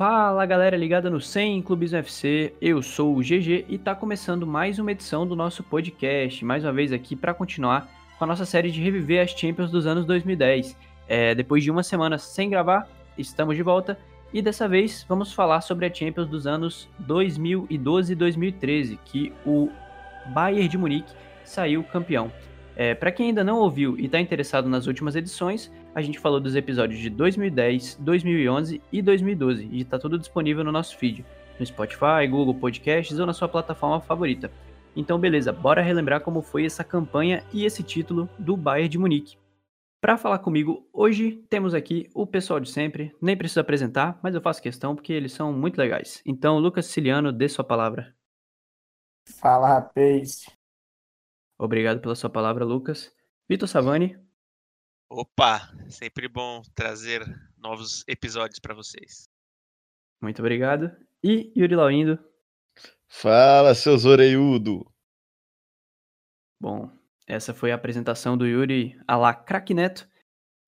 Fala galera ligada no 100 Clubes UFC, eu sou o GG e tá começando mais uma edição do nosso podcast, mais uma vez aqui para continuar com a nossa série de reviver as Champions dos anos 2010. É, depois de uma semana sem gravar, estamos de volta e dessa vez vamos falar sobre a Champions dos anos 2012 e 2013, que o Bayern de Munique saiu campeão. É, para quem ainda não ouviu e está interessado nas últimas edições, a gente falou dos episódios de 2010, 2011 e 2012 e está tudo disponível no nosso feed, no Spotify, Google Podcasts ou na sua plataforma favorita. Então, beleza, bora relembrar como foi essa campanha e esse título do Bayern de Munique. Para falar comigo hoje, temos aqui o pessoal de sempre, nem preciso apresentar, mas eu faço questão porque eles são muito legais. Então, Lucas Ciliano, dê sua palavra. Fala, rapaz. Obrigado pela sua palavra, Lucas. Vitor Savani. Opa, sempre bom trazer novos episódios para vocês. Muito obrigado. E Yuri Lauindo. Fala, seus orelhudo. Bom, essa foi a apresentação do Yuri a la Crack Neto.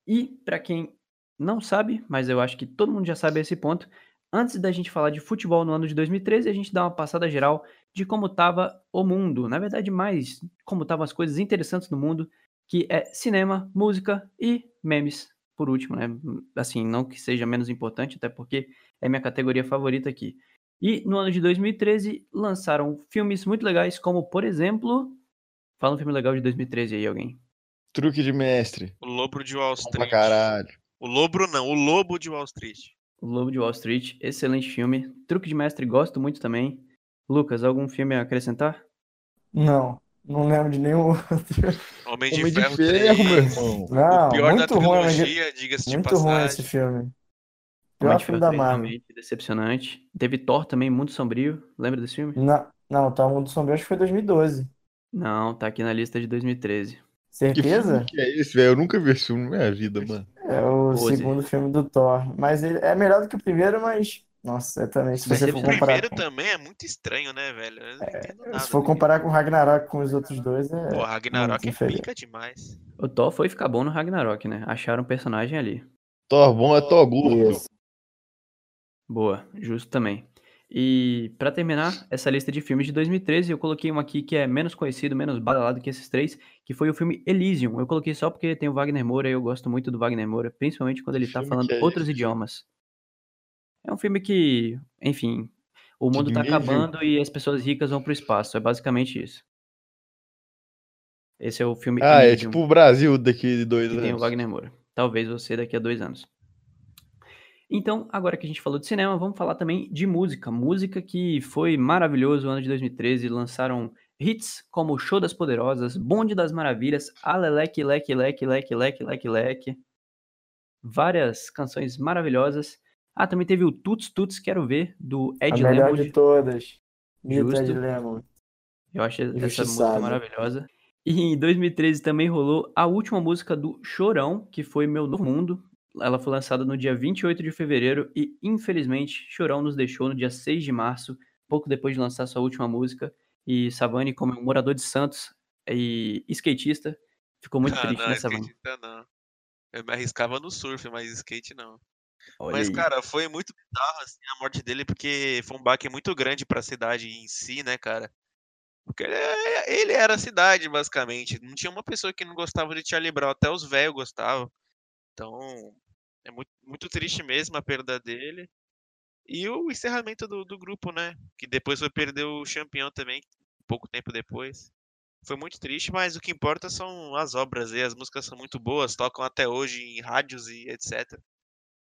E para quem não sabe, mas eu acho que todo mundo já sabe esse ponto, antes da gente falar de futebol no ano de 2013, a gente dá uma passada geral de como estava o mundo. Na verdade, mais como estavam as coisas interessantes no mundo, que é cinema, música e memes, por último, né? Assim, não que seja menos importante, até porque é minha categoria favorita aqui. E no ano de 2013 lançaram filmes muito legais, como por exemplo. Fala um filme legal de 2013 aí, alguém. Truque de mestre. O Lobo de Wall Street. Pra caralho. O Lobo não, o Lobo de Wall Street. O Lobo de Wall Street, excelente filme. Truque de mestre, gosto muito também. Lucas, algum filme a acrescentar? Não, não lembro de nenhum outro. Homem de Homem de Ferro ferro, 3. meu irmão. Não, o pior da muito ruim, de- trilogia, diga-se de muito passagem. ruim esse filme. Homem Pior de filme Ferro da 3, Marvel. realmente decepcionante. Teve Thor também, muito sombrio. Lembra desse filme? Não, não, tá, o Mundo Sombrio acho que foi 2012. Não, tá aqui na lista de 2013. Que Certeza? filme que é esse, velho? Eu nunca vi esse filme na minha vida, mano. É o Pose. segundo filme do Thor. Mas ele é melhor do que o primeiro, mas. Nossa, é também. Se você ele- for O comparar primeiro com, também é muito estranho, né, velho? Eu não entendo nada. se for comparar com Ragnarok com os outros dois, é. Pô, Ragnarok muito é pica demais. O Thor foi ficar bom no Ragnarok, né? Acharam um personagem ali. Thor bom é Thor gordo. Boa, justo também. E pra terminar essa lista de filmes de 2013, eu coloquei um aqui que é menos conhecido, menos badalado que esses três, que foi o filme Elysium. Eu coloquei só porque tem o Wagner Moura e eu gosto muito do Wagner Moura, principalmente quando ele tá falando é outros idiomas. É um filme que, enfim, o mundo tá nível? acabando e as pessoas ricas vão pro espaço. É basicamente isso. Esse é o filme Ah, é tipo o Brasil daqui de dois que tem o anos. Wagner Moura. Talvez você daqui a dois anos. Então, agora que a gente falou de cinema, vamos falar também de música. Música que foi maravilhoso no ano de 2013. Lançaram hits como Show das Poderosas, Bonde das Maravilhas, Aleleque, Leque, Leque, Leque, Leque, Leque, Leque. Várias canções maravilhosas. Ah, também teve o Tuts Tuts Quero Ver, do A Ed melhor Lemond. de todas. Mito. Ed Lemon. Eu acho essa música maravilhosa. E em 2013 também rolou a última música do Chorão, que foi Meu Novo Mundo. Ela foi lançada no dia 28 de fevereiro e, infelizmente, Chorão nos deixou no dia 6 de março, pouco depois de lançar sua última música. E Savani, como um morador de Santos e skatista, ficou muito ah, triste, não, né, Savani? não. Eu me arriscava no surf, mas skate não. Olha Mas, aí. cara, foi muito bizarro, assim, a morte dele, porque foi um baque muito grande pra cidade em si, né, cara? Porque ele, é- ele era a cidade, basicamente. Não tinha uma pessoa que não gostava de Charlie Brown, até os velhos gostavam. Então, é muito, muito triste mesmo a perda dele. E o encerramento do, do grupo, né? Que depois foi perder o campeão também, pouco tempo depois. Foi muito triste, mas o que importa são as obras e as músicas são muito boas, tocam até hoje em rádios e etc.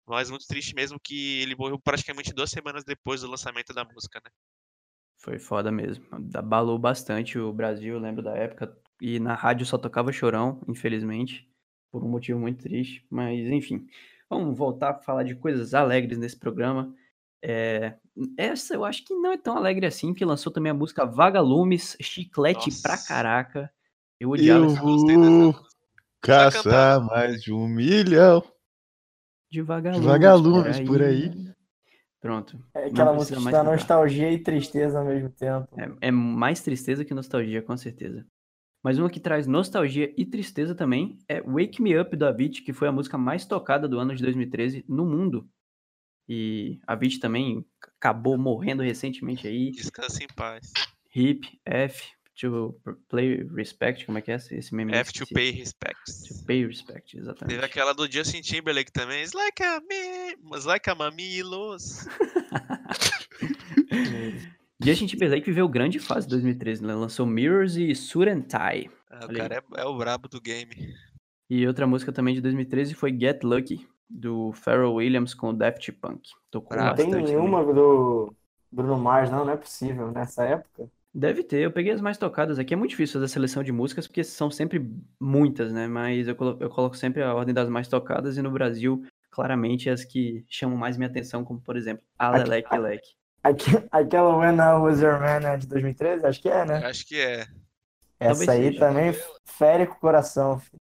Mas muito triste mesmo que ele morreu praticamente duas semanas depois do lançamento da música, né? Foi foda mesmo. Abalou bastante o Brasil, eu lembro da época. E na rádio só tocava chorão, infelizmente. Por um motivo muito triste. Mas, enfim. Vamos voltar a falar de coisas alegres nesse programa. É, Essa eu acho que não é tão alegre assim, que lançou também a música Vagalumes, chiclete Nossa. pra caraca. Eu odiava Eu essa música. caçar mais de um milhão. De vagalumes, vagalumes por aí. Pronto. É aquela música que mais dá cantar. nostalgia e tristeza ao mesmo tempo. É, é mais tristeza que nostalgia, com certeza. Mas uma que traz nostalgia e tristeza também é Wake Me Up, do Avicii, que foi a música mais tocada do ano de 2013 no mundo. E a Vit também acabou morrendo recentemente aí. Descansa em paz. Hip, F, to play respect, como é que é esse meme? Have to pay respects. To pay respect, exatamente. Teve aquela do Justin Timberlake também. It's like a me, it's like a mamilos. Justin Timberlake viveu grande fase em 2013, né? Lançou Mirrors e Tie. Ah, o cara é, é o brabo do game. E outra música também de 2013 foi Get Lucky, do Pharrell Williams com o Daft Punk. Tocou Não tem também. nenhuma do Bruno Mars, não, não é possível, nessa época. Deve ter, eu peguei as mais tocadas aqui. É muito difícil fazer a seleção de músicas, porque são sempre muitas, né? Mas eu colo- eu coloco sempre a ordem das mais tocadas, e no Brasil, claramente, as que chamam mais minha atenção, como por exemplo, a Aqui- Leleque Leque. Aque- Aquela When I Was Your Man é de 2013, acho que é, né? Acho que é. Essa Talvez aí seja. também fere com o coração. filho.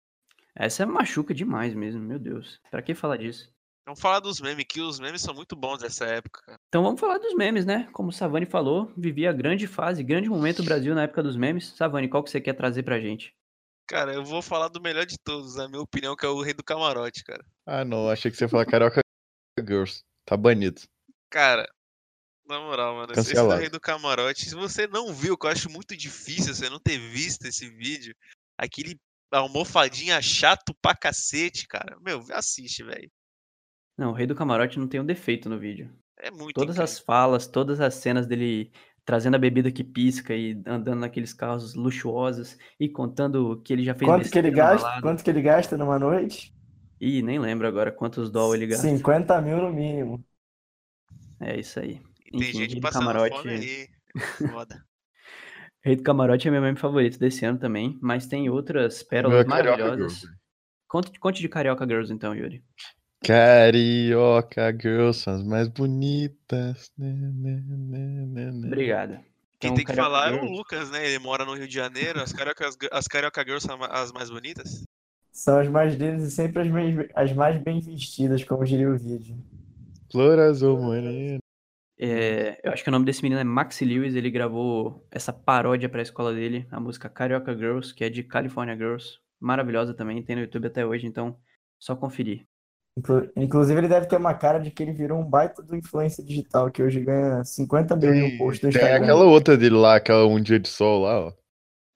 Essa machuca demais mesmo, meu Deus. Pra que falar disso? Vamos falar dos memes, que os memes são muito bons dessa época. cara. Então vamos falar dos memes, né? Como o Savani falou, vivia grande fase, grande momento do Brasil na época dos memes. Savani, qual que você quer trazer pra gente? Cara, eu vou falar do melhor de todos, na minha opinião, que é o Rei do Camarote, cara. Ah, não. Achei que você ia falar Carioca Girls. Tá banido. Cara, na moral, mano, esse esse do Cancelado. Rei do Camarote, se você não viu, que eu acho muito difícil você não ter visto esse vídeo, aquele almofadinha chato pra cacete, cara. Meu, assiste, velho. Não, o Rei do Camarote não tem um defeito no vídeo. É muito Todas incrível. as falas, todas as cenas dele trazendo a bebida que pisca e andando naqueles carros luxuosos e contando que ele já fez Quanto que ele gasta? balada. Quanto que ele gasta numa noite? Ih, nem lembro agora quantos dólares ele gasta. 50 mil no mínimo. É isso aí. E tem Enfim, gente Rei do passando Camarote. fome aí. Foda. Rei do Camarote é meu meme favorito desse ano também, mas tem outras é pérolas Carioca maravilhosas. Conte, conte de Carioca Girls então, Yuri. Carioca Girls são as mais bonitas. Né, né, né, né, né. Obrigado. Quem Então, tem que Carioca falar é o Girls- Lucas, né? Ele mora no Rio de Janeiro. As Carioca, as Carioca Girls são as mais bonitas. São as mais lindas e sempre as mais, as mais bem vestidas, como diria o vídeo. Flor azul morena. É, eu acho que o nome desse menino é Maxi Lewis, ele gravou essa paródia pra escola dele, a música Carioca Girls, que é de California Girls. Maravilhosa também, tem no YouTube até hoje, então só conferir. Inclu- Inclusive, ele deve ter uma cara de que ele virou um baita do influencer digital, que hoje ganha 50 mil Tem, posts no tem Instagram. aquela outra dele lá, aquela Um Dia de Sol lá, ó.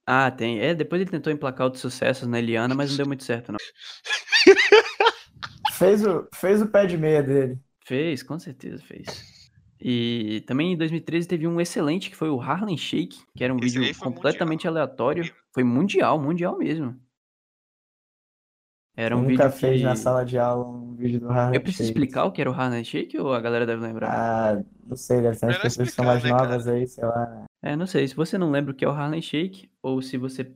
Ah, tem. É, depois ele tentou emplacar outros sucessos na Eliana, mas não deu muito certo, não. Fez o, fez o pé de meia dele. Fez, com certeza fez. E também em 2013 teve um excelente que foi o Harlem Shake, que era um Esse vídeo aí foi completamente mundial. aleatório. Foi mundial, mundial mesmo. Era um Nunca vídeo fez que... na sala de aula um vídeo do Harlem Eu preciso Shake. explicar o que era o Harlem Shake ou a galera deve lembrar? Ah, não sei, deve ser Melhor pessoas que são explicar, mais né, novas aí, sei lá. É, não sei. Se você não lembra o que é o Harlem Shake, ou se você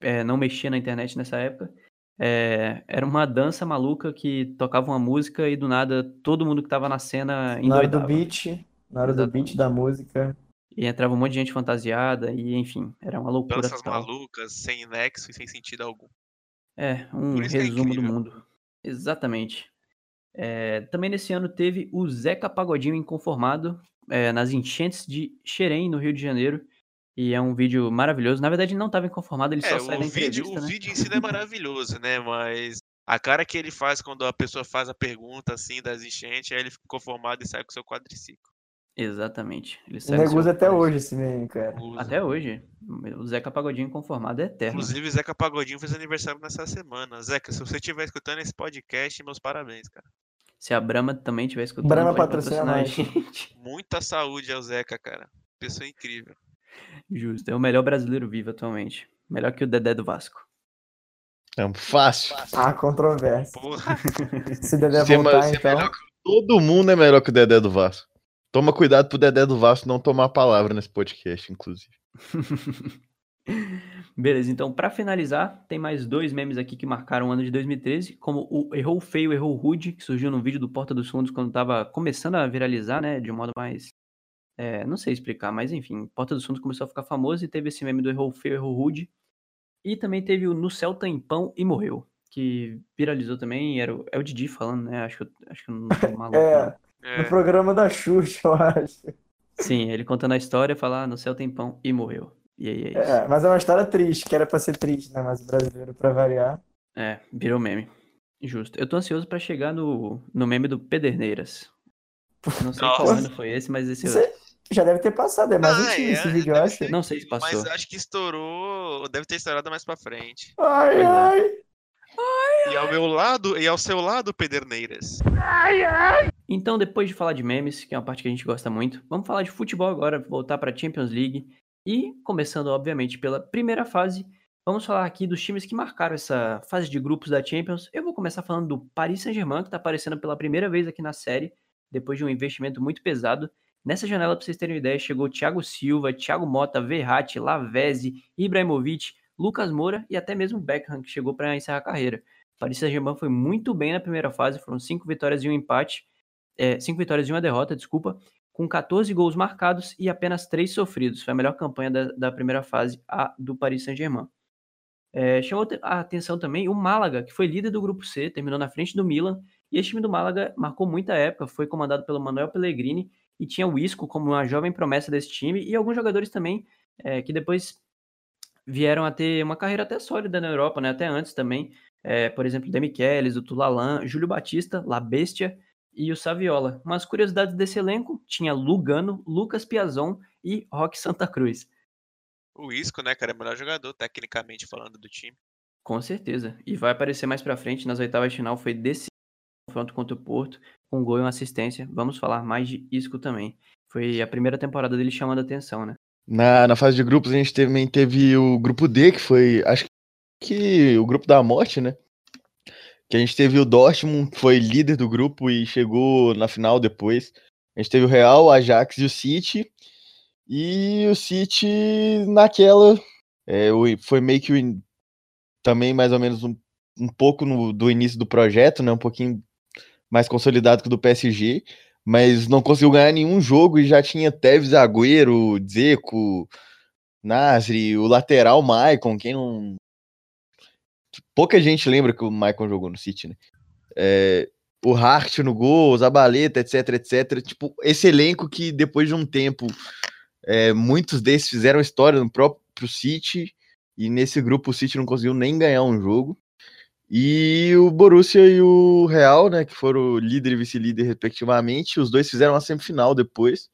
é, não mexia na internet nessa época, é, era uma dança maluca que tocava uma música e do nada todo mundo que tava na cena Na hora do endoidava. beat, na hora do beat Exatamente. da música. E entrava um monte de gente fantasiada, e enfim, era uma loucura Danças total. malucas, sem nexo e sem sentido algum. É, um é resumo do incrível. mundo. Exatamente. É, também nesse ano teve o Zeca Pagodinho Inconformado é, nas enchentes de Xerém, no Rio de Janeiro. E é um vídeo maravilhoso. Na verdade, ele não estava inconformado, ele É, só sai da o vídeo, entrevista, o né? vídeo em si não é maravilhoso, né? Mas a cara que ele faz quando a pessoa faz a pergunta assim das enchentes, aí ele fica conformado e sai com seu quadriciclo. Exatamente. Ele O seu usa até país. hoje esse meme, cara. Usa. Até hoje. O Zeca Pagodinho Inconformado é eterno. Inclusive, Zeca Pagodinho fez aniversário nessa semana. Zeca, se você estiver escutando esse podcast, meus parabéns, cara. Se a Brahma também estiver escutando, Brahma patrocina a nós. gente. Muita saúde ao Zeca, cara. Pessoa incrível. Justo. É o melhor brasileiro vivo atualmente. Melhor que o Dedé do Vasco. É fácil. Ah, controvérsia. Porra, Se Dedé voltar, ser então. Todo mundo é melhor que o Dedé do Vasco. Toma cuidado pro Dedé do Vasco não tomar a palavra nesse podcast, inclusive. Beleza, então pra finalizar, tem mais dois memes aqui que marcaram o ano de 2013, como o Errou Feio, Errou Rude, que surgiu no vídeo do Porta dos Fundos quando tava começando a viralizar, né, de um modo mais... é, não sei explicar, mas enfim, Porta dos Fundos começou a ficar famoso e teve esse meme do Errou Feio, Errou Rude. E também teve o No Céu Tem Pão e Morreu, que viralizou também, era o, é o Didi falando, né, acho que eu, acho que eu não tô maluco, É, não. no é, programa da Xuxa, eu acho. Sim, ele contando a história, falar, ah, no céu tem pão e morreu. E aí é isso. É, mas é uma história triste, que era pra ser triste, né? Mas o brasileiro, pra variar. É, virou meme. Justo. Eu tô ansioso pra chegar no, no meme do Pederneiras. Não sei qual ano foi esse, mas esse Você já deve ter passado, é mais Ah, antigo é, esse é, vídeo, eu acho. ser. Não sei se passou. Mas acho que estourou. Deve ter estourado mais pra frente. Ai, Pois é. Ai. E ao meu lado, e ao seu lado, Pederneiras. Então, depois de falar de memes, que é uma parte que a gente gosta muito, vamos falar de futebol agora, voltar para a Champions League. E, começando, obviamente, pela primeira fase, vamos falar aqui dos times que marcaram essa fase de grupos da Champions. Eu vou começar falando do Paris Saint-Germain, que está aparecendo pela primeira vez aqui na série, depois de um investimento muito pesado. Nessa janela, para vocês terem uma ideia, chegou Thiago Silva, Thiago Mota, Verratti, Lavezzi, Ibrahimovic, Lucas Moura e até mesmo Beckham, que chegou para encerrar a carreira. Paris Saint-Germain foi muito bem na primeira fase, foram cinco vitórias e um empate é, cinco vitórias e uma derrota, desculpa, com 14 gols marcados e apenas 3 sofridos. Foi a melhor campanha da, da primeira fase, a do Paris Saint-Germain. É, chamou a atenção também o Málaga, que foi líder do grupo C, terminou na frente do Milan, e esse time do Málaga marcou muita época, foi comandado pelo Manuel Pellegrini, e tinha o Isco como uma jovem promessa desse time, e alguns jogadores também é, que depois vieram a ter uma carreira até sólida na Europa, né, até antes também, é, por exemplo, Demichelis, o Tulalan, Júlio Batista, La Bestia, e o Saviola. Umas curiosidades desse elenco, tinha Lugano, Lucas Piazon e Roque Santa Cruz. O Isco, né, cara, é o melhor jogador, tecnicamente falando, do time. Com certeza. E vai aparecer mais pra frente, nas oitavas de final, foi desse confronto contra o Porto, com um gol e uma assistência. Vamos falar mais de Isco também. Foi a primeira temporada dele chamando a atenção, né? Na, na fase de grupos, a gente também teve o grupo D, que foi, acho que o grupo da morte, né? Que a gente teve o Dortmund, que foi líder do grupo e chegou na final depois. A gente teve o Real, o Ajax e o City. E o City naquela. é, foi meio que também mais ou menos um, um pouco no- do início do projeto, né? Um pouquinho mais consolidado que o do PSG. Mas não conseguiu ganhar nenhum jogo e já tinha Tevez, Agüero, Dzeko, Nasri, o lateral Maicon, quem não. Pouca gente lembra que o Maicon jogou no City, né? É, o Hart no gol, o Zabaleta, etc, etc. Tipo, esse elenco que depois de um tempo, é, muitos desses fizeram história no próprio City, e nesse grupo o City não conseguiu nem ganhar um jogo. E o Borussia e o Real, né, que foram líder e vice-líder respectivamente, os dois fizeram uma semifinal depois.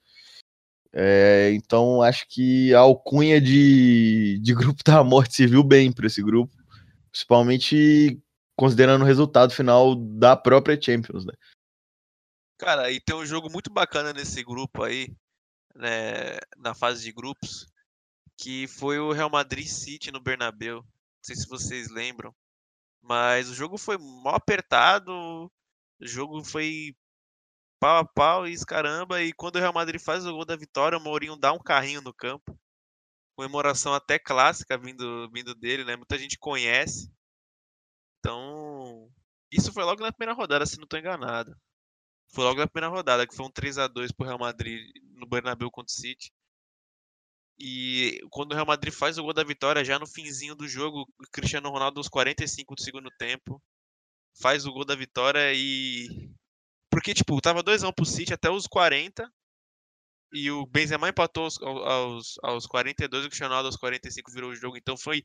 É, então acho que a alcunha de, de grupo da morte serviu bem para esse grupo, principalmente considerando o resultado final da própria Champions, né? Cara, e tem um jogo muito bacana nesse grupo aí, né, na fase de grupos, que foi o Real Madrid City no Bernabéu. Não sei se vocês lembram, mas o jogo foi mó apertado, o jogo foi pau a pau e caramba, e quando o Real Madrid faz o gol da vitória, o Mourinho dá um carrinho no campo. Comemoração até clássica vindo, vindo dele, né? Muita gente conhece. Então, isso foi logo na primeira rodada, se não estou enganado. Foi logo na primeira rodada, que foi um 3 a 2 pro Real Madrid no Bernabéu contra o City. E quando o Real Madrid faz o gol da vitória, já no finzinho do jogo, o Cristiano Ronaldo aos 45 do segundo tempo, faz o gol da vitória e porque tipo, tava 2 a 1 pro City até os 40 e o Benzema empatou aos, aos, aos 42 e o Cristiano Ronaldo aos 45 virou o jogo. Então foi o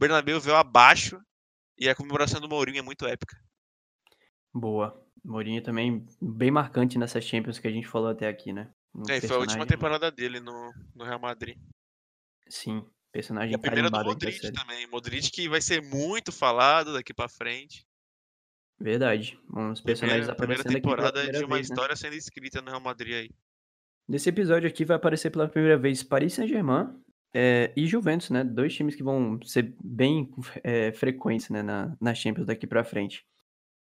Bernabéu veio abaixo e a comemoração do Mourinho é muito épica. Boa. Mourinho também bem marcante nessas Champions que a gente falou até aqui, né? Um É, foi a última personagem- temporada dele no, no Real Madrid. Sim, E personagem a primeira do aqui Modric também. Modric que vai ser muito falado daqui pra frente. Verdade. Uns personagens Primeira, primeira aparecendo aqui pela temporada primeira de uma vez, né? história sendo escrita no Real Madrid aí. Nesse episódio aqui vai aparecer pela primeira vez Paris Saint-Germain é, e Juventus, né? Dois times que vão ser bem é, frequentes né? na, na Champions daqui pra frente.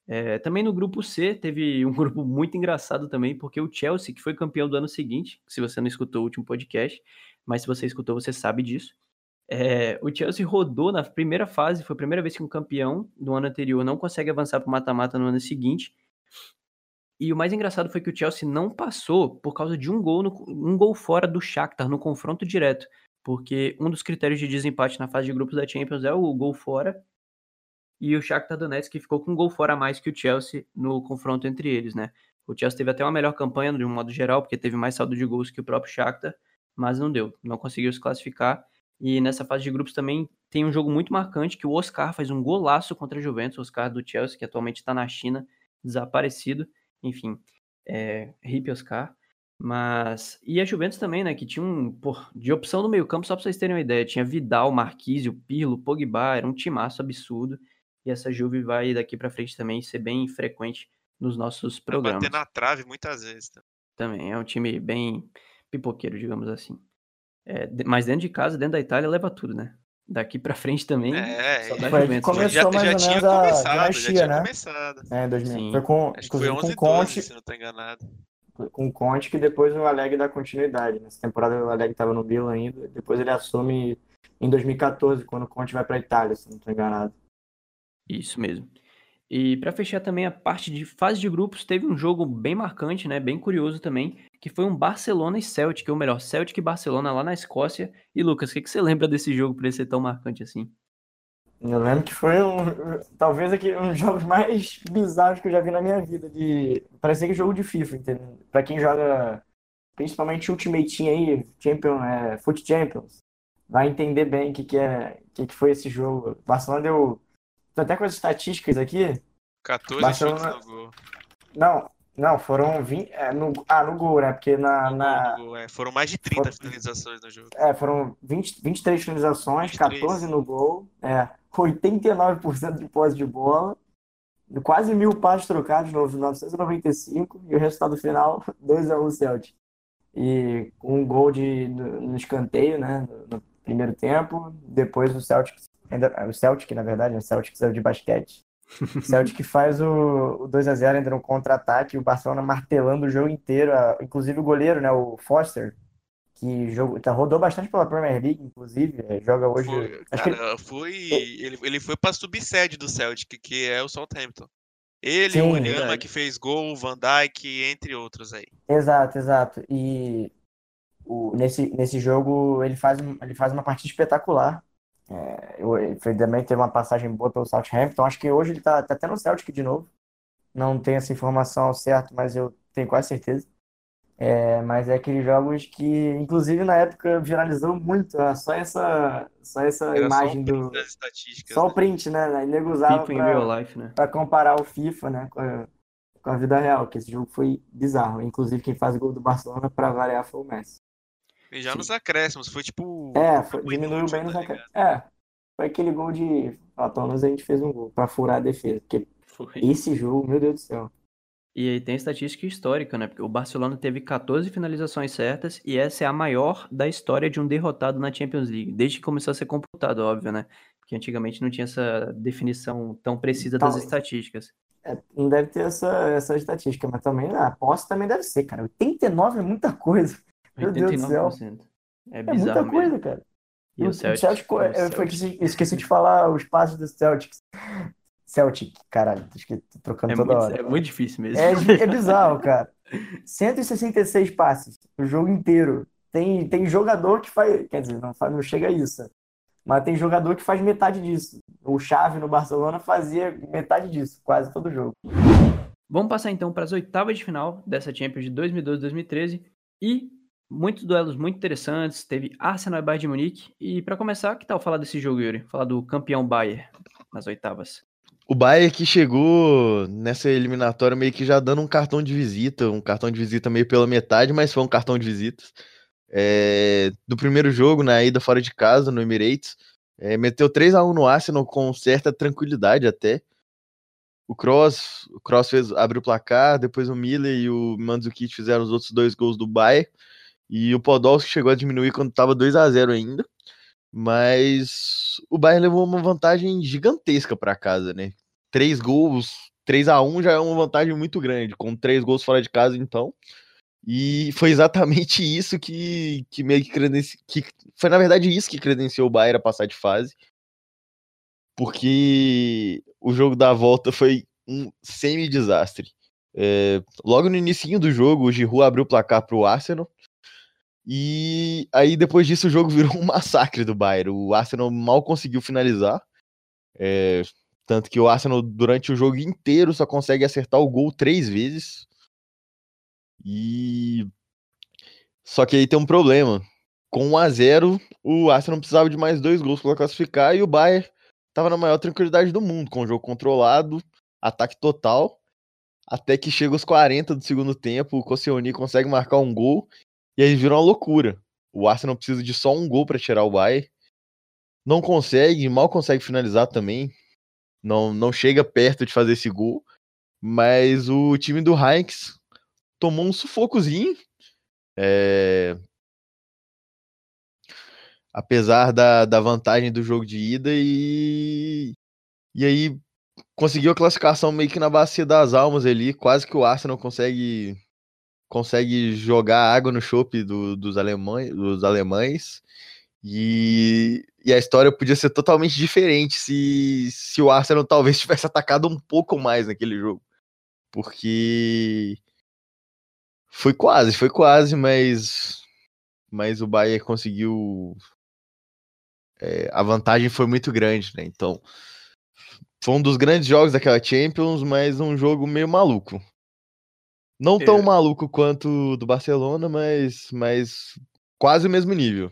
É, também no grupo C teve um grupo muito engraçado também, porque o Chelsea, que foi campeão do ano seguinte, se você não escutou o último podcast, mas se você escutou, você sabe disso. É, o Chelsea rodou na primeira fase, foi a primeira vez que um campeão do ano anterior não consegue avançar para o mata-mata no ano seguinte. E o mais engraçado foi que o Chelsea não passou por causa de um gol, no- um gol fora do Shakhtar no confronto direto, porque um dos critérios de desempate na fase de grupos da Champions é o gol fora, e o Shakhtar Donetsk ficou com um gol fora a mais que o Chelsea no confronto entre eles, né? O Chelsea teve até uma melhor campanha de um modo geral, porque teve mais saldo de gols que o próprio Shakhtar, mas não deu, não conseguiu se classificar. E nessa fase de grupos também tem um jogo muito marcante que o Oscar faz um golaço contra a Juventus, o Oscar do Chelsea, que atualmente está na China, desaparecido. Enfim, É, hip Oscar. Mas. E a Juventus também, né? Que tinha um. Pô, de opção no meio-campo, só pra vocês terem uma ideia. Tinha Vidal, Marquise, Pirlo, Pogba, era um timaço absurdo. E essa Juve vai daqui pra frente também ser bem frequente nos nossos Vai programas. bater na trave muitas vezes. tá? Também é um time bem pipoqueiro, digamos assim. É, mas dentro de casa, dentro da Itália, leva tudo, né? Daqui pra frente também. É, só é. Foi Juventus. começou já, mais já ou menos a dinastia, né? começado. É, 2000. Sim. Foi com, Acho foi inclusive 11 com 12, Conte, se não tô enganado. com Conte que depois o Alegre dá continuidade. Nessa temporada o Alegre estava no Milan ainda, depois ele assume em 2014, quando o Conte vai para Itália, se não estou enganado. Isso mesmo. E pra fechar também a parte de fase de grupos, teve um jogo bem marcante, né? Bem curioso também, que foi um Barcelona e Celtic, ou melhor, Celtic e Barcelona lá na Escócia. E Lucas, o que, que você lembra desse jogo pra ele ser tão marcante assim? Eu lembro que foi um, talvez aqui, um dos jogos mais bizarros que eu já vi na minha vida. De, parecia que jogo de FIFA, entendeu? Pra quem joga principalmente Ultimate Team aí, Champion, é, Foot Champions, vai entender bem o que, que, é, que, que foi esse jogo. Barcelona deu. Tô até com as estatísticas aqui. 14 Barcelona- chutes no gol. Não, não, foram 20. é, no, ah, no gol, né? Porque na, No na, gol, é. Foram mais de 30 Foram- finalizações no jogo. É, foram 20, 23 finalizações, 23. 14 no gol, é, 89% de posse de bola, quase mil passos trocados, no- 995, e o resultado final, 2x1 Celtic. E um gol de, no, no escanteio, né, no, no primeiro tempo, depois o Celtic, ainda, o Celtic, na verdade, o Celtic saiu de basquete. O Celtic faz o, o 2x0 ainda no contra-ataque, o Barcelona martelando o jogo inteiro, a- inclusive o goleiro, né, o Foster, que jogou, tá, rodou bastante pela Premier League, inclusive, é, joga hoje. Foi, acho que ele- cara, foi. Ele, ele foi pra subsede do Celtic, que é o Southampton. Ele, Sim, o verdade. que fez gol, o Van Dijk, entre outros aí. Exato, exato. E o, nesse, nesse jogo ele faz, ele faz uma partida espetacular. É, ele também teve uma passagem boa pelo Southampton. Acho que hoje ele tá, tá até no Celtic de novo. Não tenho essa informação certa, mas eu tenho quase certeza. É, mas é aqueles jogos que, inclusive na época, viralizou muito. ó, Só essa, só essa Era só imagem print do. Só né? o print, né? Aí nego usava pra- real life, né? para comparar o FIFA, né, com a, com a vida real, que esse jogo foi bizarro. Inclusive, quem faz o gol do Barcelona, para variar, foi o Messi. E já Sim. nos acréscimos, foi tipo. É, foi, diminuiu inútil, bem nos tá ligado? É, foi aquele gol de. Menos a gente fez um gol para furar a defesa. Porque Foi. esse jogo, meu Deus do céu. E aí tem estatística histórica, né? Porque o Barcelona teve 14 finalizações certas e essa é a maior da história de um derrotado na Champions League, desde que começou a ser computado, óbvio, né? Porque antigamente não tinha essa definição tão precisa das Tal- estatísticas. É, não deve ter essa, essa estatística, mas também a posse também deve ser, cara. 89 é muita coisa. Meu Deus do céu. 89%. É É bizarro muita mesmo. coisa, cara. E o Celtic, Celtic, o eu Celtic. foi que- esqueci de falar os passos do Celtic. Celtic, caralho, tô trocando é, toda muito, hora. é muito difícil mesmo. É, é bizarro, cara. 166 passes o jogo inteiro. Tem, tem jogador que faz. Quer dizer, não, faz, não chega a isso. Mas tem jogador que faz metade disso. O Xavi no Barcelona fazia metade disso, quase todo jogo. Vamos passar então para as oitavas de final dessa Champions de 2012-2013 e muitos duelos muito interessantes. Teve Arsenal e Bayern de Munique. E para começar, que tal falar desse jogo, Yuri? Falar do campeão Bayern nas oitavas. O Bayern que chegou nessa eliminatória meio que já dando um cartão de visita, um cartão de visita meio pela metade, mas foi um cartão de visitas. É, do primeiro jogo, na ida fora de casa, no Emirates, é, meteu 3 a 1 no Arsenal com certa tranquilidade até. O Kroos, o Kroos fez, abriu o placar, depois o Miller e o Mandzukic fizeram os outros dois gols do Bayern. E o Podolski chegou a diminuir quando estava 2 a 0 ainda. Mas o Bayern levou uma vantagem gigantesca para casa, né? Três gols, 3 a 1 já é uma vantagem muito grande, com três gols fora de casa, então. E foi exatamente isso que, que meio que credenciou. Que, foi, na verdade, isso que credenciou o Bayern a passar de fase. Porque o jogo da volta foi um semi-desastre. É, logo no início do jogo, o Giroud abriu o placar para o Arsenal. E aí, depois disso, o jogo virou um massacre do Bayern. O Arsenal mal conseguiu finalizar. É, tanto que o Arsenal, durante o jogo inteiro, só consegue acertar o gol três vezes. E. Só que aí tem um problema. Com 1 a 0 o Arsenal precisava de mais dois gols para classificar e o Bayern estava na maior tranquilidade do mundo, com o jogo controlado, ataque total. Até que chega os 40 do segundo tempo, o Koscielny consegue marcar um gol e aí vira uma loucura. O Arsenal precisa de só um gol para tirar o Bayern. Não consegue, mal consegue finalizar também. Não, não chega perto de fazer esse gol. Mas o time do Heinz tomou um sufocozinho. É... Apesar da, da vantagem do jogo de ida e. E aí conseguiu a classificação meio que na bacia das almas ali. Quase que o Arsenal consegue consegue jogar água no chope do, dos, alemães, dos alemães. E, e a história podia ser totalmente diferente se, se o Arsenal talvez tivesse atacado um pouco mais naquele jogo. Porque foi quase, foi quase, mas, mas o Bayern conseguiu. É, a vantagem foi muito grande, né? Então, foi um dos grandes jogos daquela Champions, mas um jogo meio maluco. Não tão é. maluco quanto o do Barcelona, mas, mas quase o mesmo nível.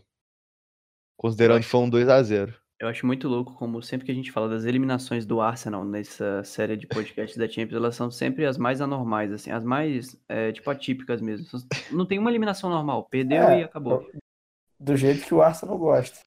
Considerando que foi um 2 a 0 Eu acho muito louco como sempre que a gente fala das eliminações do Arsenal nessa série de podcasts da Champions, elas são sempre as mais anormais, assim, as mais, é, tipo, atípicas mesmo. Não tem uma eliminação normal, perdeu é, e acabou. Do jeito que o Arsenal gosta.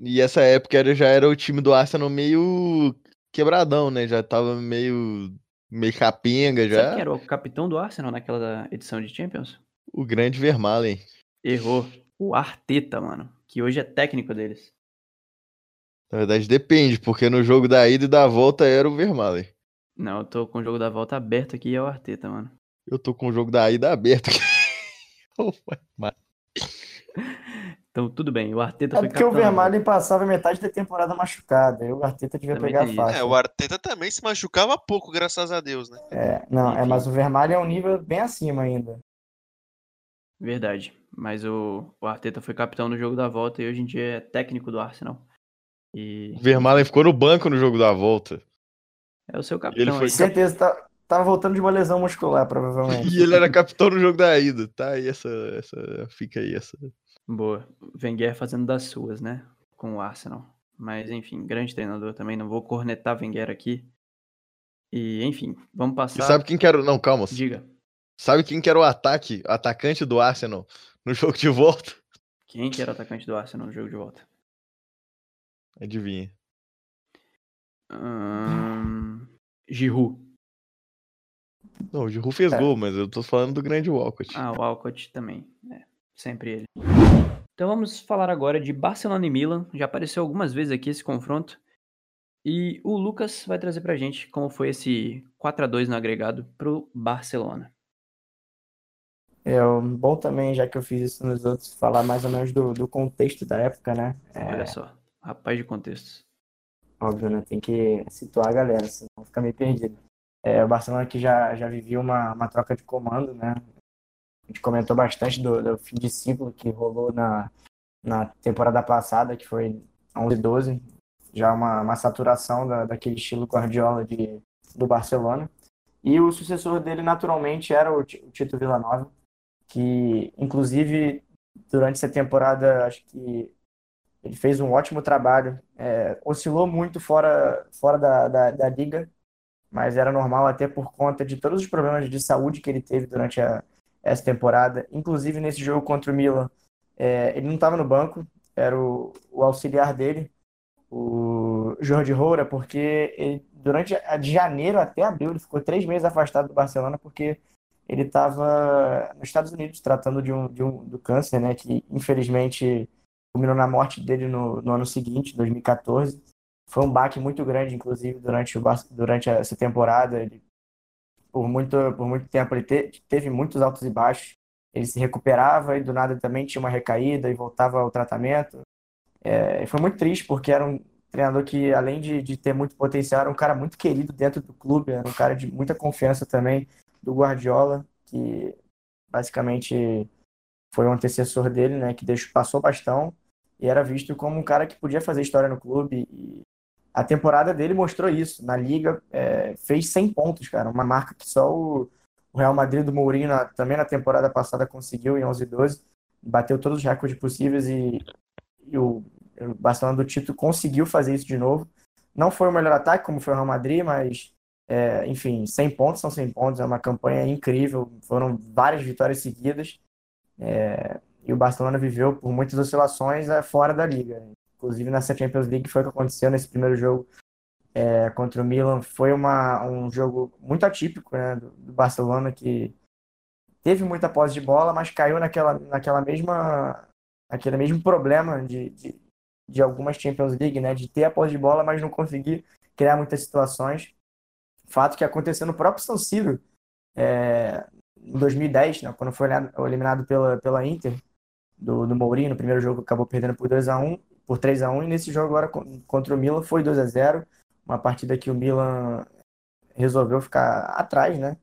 E essa época era, já era o time do Arsenal meio quebradão, né? Já tava meio meio capenga já. Sabe quem era o capitão do Arsenal naquela edição de Champions? O grande Vermaelen. Errou. O Arteta, mano. Que hoje é técnico deles. Na verdade, depende, porque no jogo da ida e da volta era o Vermaelen. Não, eu tô com o jogo da volta aberto aqui e é o Arteta, mano. Eu tô com o jogo da ida aberto aqui. Então, tudo bem, o Arteta é foi porque o Vermaelen passava metade da temporada machucado, e o Arteta devia também pegar fácil. É, o Arteta também se machucava pouco, graças a Deus, né? É, não, é, mas o Vermaelen é um nível bem acima ainda. Verdade, mas o, o Arteta foi capitão no jogo da volta e hoje em dia é técnico do Arsenal. E... O Vermaelen ficou no banco no jogo da volta. É o seu capitão. Ele foi certeza, tá, tava voltando de uma lesão muscular, provavelmente. e ele era capitão no jogo da ida. Tá aí essa, essa fica aí essa Boa. Wenger fazendo das suas, né? Com o Arsenal. Mas, enfim, grande treinador também. Não vou cornetar Wenger aqui. E, enfim, vamos passar. E sabe quem que era. Não, calma. Diga. Sabe quem que era o ataque, atacante do Arsenal no jogo de volta? Quem que era o atacante do Arsenal no jogo de volta? Adivinha. Hum... Giroud. Não, o Giroud fez é. gol, mas eu tô falando do grande Walcott. Ah, o Walcott também. É. Sempre ele. Então vamos falar agora de Barcelona e Milan. Já apareceu algumas vezes aqui esse confronto. E o Lucas vai trazer pra gente como foi esse 4 a 2 no agregado pro Barcelona. É bom também, já que eu fiz isso nos outros, falar mais ou menos do, do contexto da época, né? É... Olha só, rapaz de contextos. Óbvio, né? Tem que situar a galera, senão fica meio perdido. É, o Barcelona aqui já, já vivia uma, uma troca de comando, né? A gente comentou bastante do, do fim de ciclo que rolou na, na temporada passada, que foi 11 12, já uma, uma saturação da, daquele estilo Guardiola de, do Barcelona. E o sucessor dele, naturalmente, era o, o Tito Villanova, que, inclusive, durante essa temporada, acho que ele fez um ótimo trabalho. É, oscilou muito fora, fora da, da, da, liga, mas era normal até por conta de todos os problemas de saúde que ele teve durante a, essa temporada. Inclusive, nesse jogo contra o Milan, é, ele não estava no banco, era o, o, auxiliar dele, o Jorge Roura, porque ele, durante a, de janeiro até abril, ele ficou três meses afastado do Barcelona, porque ele estava nos Estados Unidos tratando de um, de um, do câncer, né, que infelizmente culminou na morte dele no, no ano seguinte, 2014. Foi um baque muito grande, inclusive, durante, o, durante essa temporada. Ele por muito, por muito tempo ele te, teve muitos altos e baixos. Ele se recuperava e do nada também tinha uma recaída e voltava ao tratamento. É, foi muito triste porque era um treinador que, além de, de ter muito potencial, era um cara muito querido dentro do clube, era um cara de muita confiança também do Guardiola, que basicamente foi o antecessor dele, né, que deixou, passou bastão e era visto como um cara que podia fazer história no clube e a temporada dele mostrou isso. Na Liga, é, fez 100 pontos, cara. Uma marca que só o, o Real Madrid do Mourinho, na, também na temporada passada, conseguiu em 11 e 12. Bateu todos os recordes possíveis e, e o, o Barcelona do Tito conseguiu fazer isso de novo. Não foi o melhor ataque, como foi o Real Madrid, mas É, enfim, 100 pontos são 100 pontos, é uma campanha incrível, foram várias vitórias seguidas. É, e o Barcelona viveu por muitas oscilações é, fora da liga. Inclusive nessa Champions League foi o que aconteceu nesse primeiro jogo é, contra o Milan. Foi uma, um jogo muito atípico né, do, do, Barcelona, que teve muita posse de bola, mas caiu naquela, naquela mesma, aquele mesmo problema de, de, de algumas Champions League, né, de ter a posse de bola, mas não conseguir criar muitas situações. Fato que aconteceu no próprio São Siro, é, em 2010, né, quando foi eliminado pela, pela Inter, do, do Mourinho, no primeiro jogo acabou perdendo por 2 a 1 por 3 a 1 e nesse jogo agora contra o Milan foi 2 a 0 uma partida que o Milan resolveu ficar atrás, né?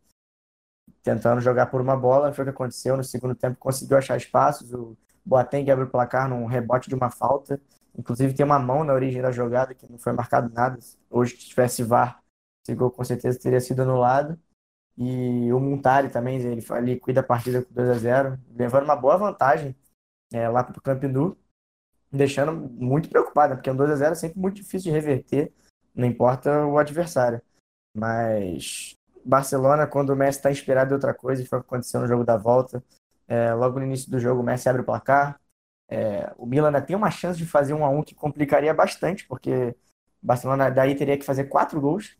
Tentando jogar por uma bola, foi o que aconteceu no segundo tempo, conseguiu achar espaços, o Boateng abriu o placar num rebote de uma falta, inclusive tem uma mão na origem da jogada que não foi marcado nada, hoje se tivesse VAR, esse gol com certeza teria sido anulado, e o Montari também, ele, ele cuida a partida com 2 a 0 levando uma boa vantagem é, lá para o Camp Nou, deixando muito preocupado, né? porque um 2 a 0 é sempre muito difícil de reverter, não importa o adversário. Mas Barcelona, quando o Messi está inspirado em outra coisa, foi o que aconteceu no jogo da volta. É, logo no início do jogo, o Messi abre o placar. É, o Milan ainda tem uma chance de fazer um a um que complicaria bastante, porque Barcelona daí teria que fazer quatro gols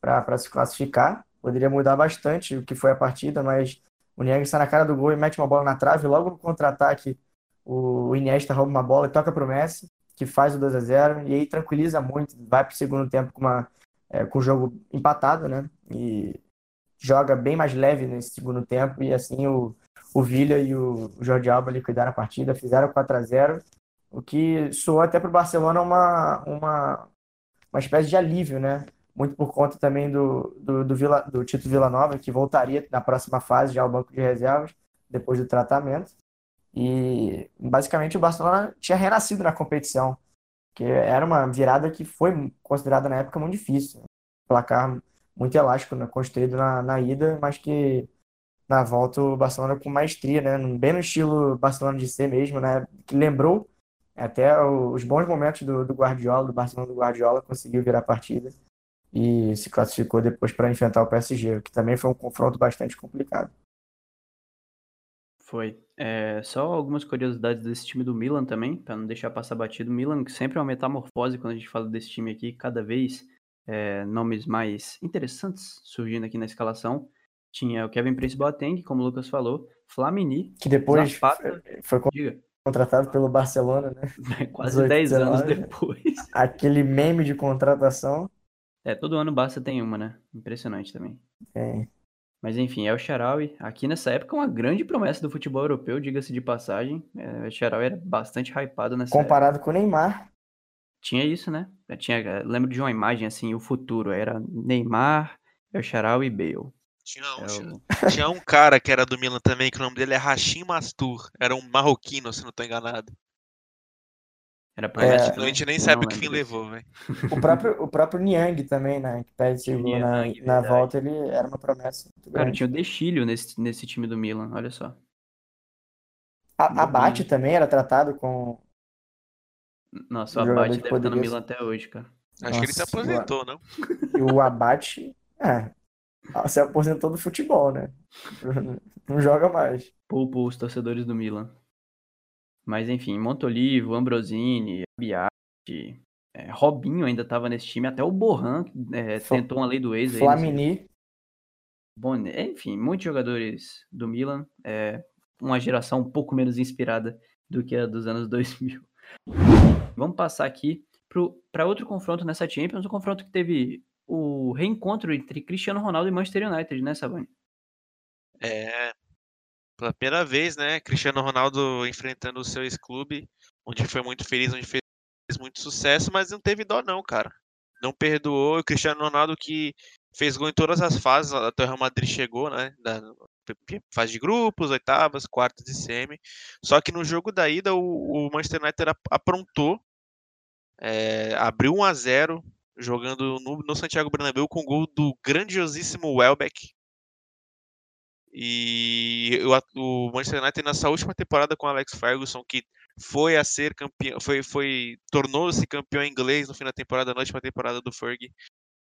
para se classificar. Poderia mudar bastante o que foi a partida, mas o Niang está na cara do gol e mete uma bola na trave. Logo no contra-ataque, o Iniesta rouba uma bola e toca para o Messi que faz o 2 a 0 e aí tranquiliza muito, vai para o segundo tempo com, uma, é, com o jogo empatado, né? E joga bem mais leve nesse segundo tempo e assim o, o Villa e o, Jordi Alba liquidaram a partida, fizeram 4 a 0 o que soou até para o Barcelona uma, uma, uma espécie de alívio, né? Muito por conta também do, do, do, Vila, do Tito Vila Nova, que voltaria na próxima fase já ao banco de reservas, depois do tratamento. E basicamente o Barcelona tinha renascido na competição, que era uma virada que foi considerada na época muito difícil. Placar muito elástico, né? construído na, na ida, mas que na volta o Barcelona com maestria, né? bem no estilo Barcelona de ser mesmo, né? que lembrou até os bons momentos do, do Guardiola, do Barcelona do Guardiola, conseguiu virar a partida e se classificou depois para enfrentar o PSG, que também foi um confronto bastante complicado. Foi. É, só algumas curiosidades desse time do Milan também, para não deixar passar batido. Milan sempre é uma metamorfose quando a gente fala desse time aqui, cada vez é, nomes mais interessantes surgindo aqui na escalação. Tinha o Kevin Prince Boateng, como o Lucas falou, Flamini, que depois Zapata, foi, foi contratado pelo Barcelona, né? Quase 18, 10 anos depois. Aquele meme de contratação. É, todo ano o Barça tem uma, né? Impressionante também. É. Mas enfim, é o Sharawi. Aqui nessa época, uma grande promessa do futebol europeu, diga-se de passagem. É, o Sharawi era bastante hypado nessa Comparado época. com o Neymar. Tinha isso, né? Eu tinha, lembro de uma imagem assim, o futuro. Era Neymar, El Sharawi e Bale. Tinha um, o... tinha um cara que era do Milan também, que o nome dele é Rachim Mastur. Era um marroquino, se não estou enganado. Era pra é, a gente nem sabe o que fim levou, velho. O próprio, o próprio Niang também, né? Que pede segundo na, na volta, ele era uma promessa. Cara, tinha o Dechilho nesse, nesse time do Milan, olha só. A, Abate também era tratado com. Nossa, o Abate deve estar no Milan até hoje, cara. Acho Nossa, que ele se aposentou, o... não? E o Abate, é, se aposentou do futebol, né? Não joga mais. Poupa os torcedores do Milan. Mas enfim, Montolivo, Ambrosini, Biati, é, Robinho ainda estava nesse time, até o Borran é, tentou uma lei do ex. Flamini. Bom, enfim, muitos jogadores do Milan. É, uma geração um pouco menos inspirada do que a dos anos 2000. Vamos passar aqui para outro confronto nessa Champions, um confronto que teve o reencontro entre Cristiano Ronaldo e Manchester United, né, Savani? É, pela primeira vez, né? Cristiano Ronaldo enfrentando o seu ex-clube, onde foi muito feliz, onde fez muito sucesso, mas não teve dó não, cara. Não perdoou. O Cristiano Ronaldo que fez gol em todas as fases, até o Real Madrid chegou, né? Da fase de grupos, oitavas, quartas e semi. Só que no jogo da ida o, Manchester United aprontou, é, abriu 1 a 0 jogando no, no Santiago Bernabéu com o gol do grandiosíssimo Welbeck, e o, o Manchester United nessa última temporada com Alex Ferguson, que foi a ser campeão, foi, foi tornou-se campeão inglês no fim da temporada, na última temporada do Fergie,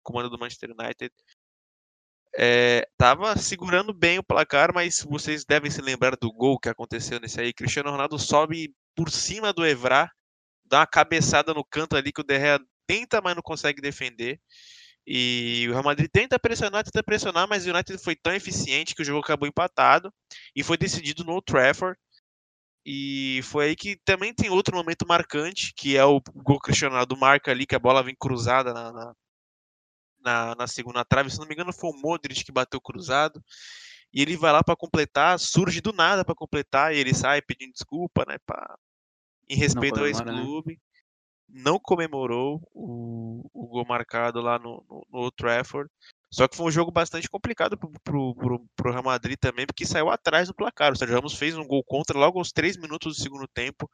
comando do Manchester United. é, tava segurando bem o placar, mas vocês devem se lembrar do gol que aconteceu nesse aí. Cristiano Ronaldo sobe por cima do Evra, dá uma cabeçada no canto ali que o Derrea tenta, mas não consegue defender. E o Real Madrid tenta pressionar, tenta pressionar, mas o United foi tão eficiente que o jogo acabou empatado e foi decidido no Old Trafford. E foi aí que também tem outro momento marcante, que é o gol Cristiano Ronaldo marca ali, que a bola vem cruzada na, na, na, na segunda trave. Se não me engano, foi o Modric que bateu cruzado. E ele vai lá para completar, surge do nada para completar, e ele sai pedindo desculpa, né? Pra, em respeito ao né? ex-clube. Né? Não comemorou o, o gol marcado lá no, no, no Trafford. Só que foi um jogo bastante complicado pro, pro, pro, pro Real Madrid também, porque saiu atrás do placar. O Sérgio Ramos fez um gol contra logo aos 3 minutos do segundo tempo.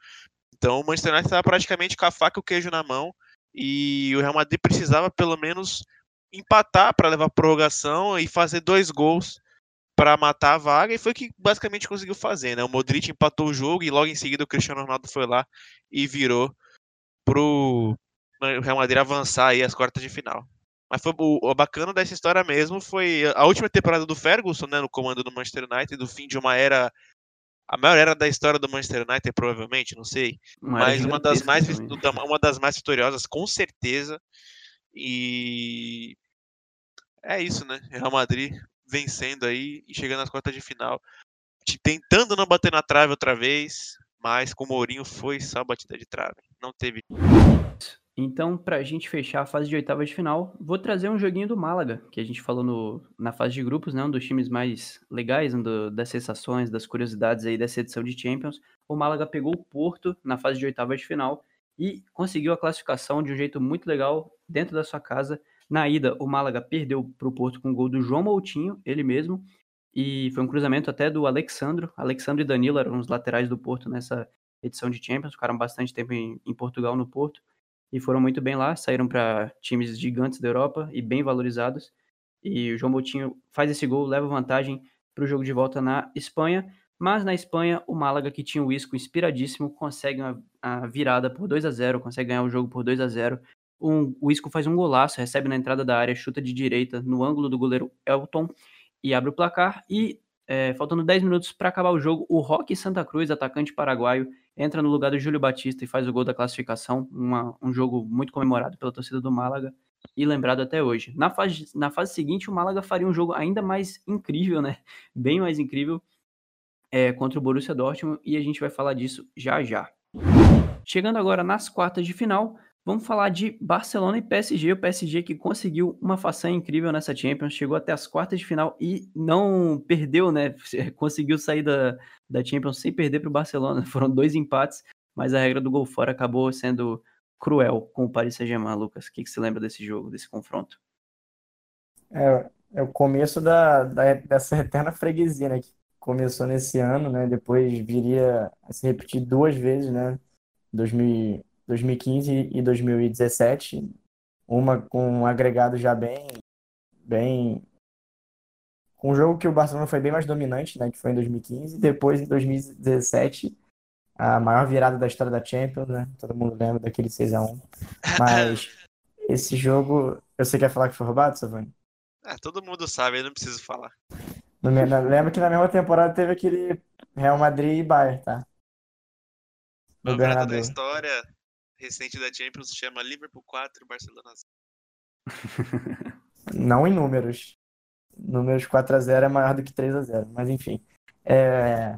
Então o Manchester United estava praticamente com a faca e o queijo na mão. E o Real Madrid precisava pelo menos empatar para levar a prorrogação e fazer dois gols para matar a vaga. E foi o que basicamente conseguiu fazer. Né? O Modric empatou o jogo e logo em seguida o Cristiano Ronaldo foi lá e virou pro Real Madrid avançar aí as quartas de final. Mas foi o, o, bacana dessa história mesmo foi a última temporada do Ferguson, né, no comando do Manchester United, do fim de uma era a maior era da história do Manchester United, provavelmente, não sei, uma mas uma das mais uma das mais vitoriosas com certeza. E é isso, né? Real Madrid vencendo aí e chegando às quartas de final, tentando não bater na trave outra vez, mas com o Mourinho foi só batida de trave. Não teve então, para a gente fechar a fase de oitavas de final, vou trazer um joguinho do Málaga, que a gente falou no, na fase de grupos, né, um dos times mais legais, um do, das sensações, das curiosidades aí dessa edição de Champions. O Málaga pegou o Porto na fase de oitavas de final e conseguiu a classificação de um jeito muito legal dentro da sua casa. Na ida, o Málaga perdeu para o Porto com o gol do João Moutinho, ele mesmo, e foi um cruzamento até do Alexandro. Alexandro e Danilo eram os laterais do Porto nessa edição de Champions, ficaram bastante tempo em, em Portugal no Porto e foram muito bem lá, saíram para times gigantes da Europa e bem valorizados. E o João Moutinho faz esse gol, leva vantagem para o jogo de volta na Espanha. Mas na Espanha, o Málaga, que tinha o Isco inspiradíssimo, consegue uma, a virada por 2 a 0 consegue ganhar o jogo por 2 a 0 um, O Isco faz um golaço, recebe na entrada da área, chuta de direita no ângulo do goleiro Elton e abre o placar. E é, faltando 10 minutos para acabar o jogo, o Roque Santa Cruz, atacante paraguaio, entra no lugar do Júlio Batista e faz o gol da classificação. Uma, um jogo muito comemorado pela torcida do Málaga e lembrado até hoje. Na fase, na fase seguinte, o Málaga faria um jogo ainda mais incrível, né? Bem mais incrível é, contra o Borussia Dortmund e a gente vai falar disso já já. Chegando agora nas quartas de final, Vamos falar de Barcelona e PSG. O PSG que conseguiu uma façanha incrível nessa Champions, chegou até as quartas de final e não perdeu, né? Conseguiu sair da, da Champions sem perder para o Barcelona. Foram dois empates, mas a regra do gol fora acabou sendo cruel com o Paris Saint-Germain, Lucas. O que, que você lembra desse jogo, desse confronto? É, é o começo da, da, dessa eterna freguesia, né? Que começou nesse ano, né? Depois viria a se repetir duas vezes, né? 2000 2015 e 2017, uma com um agregado já bem, bem com um jogo que o Barcelona foi bem mais dominante, né, que foi em 2015, depois em 2017, a maior virada da história da Champions, né? Todo mundo lembra daquele 6 a 1. Mas esse jogo, você quer falar que foi roubado, Savani? Ah, todo mundo sabe, eu não preciso falar. Lembra que na mesma temporada teve aquele Real Madrid e Bayern, tá? No da história, recente da Champions chama Liverpool 4, Barcelona 0. Não em números. Números 4 a 0 é maior do que 3 a 0 mas enfim. É...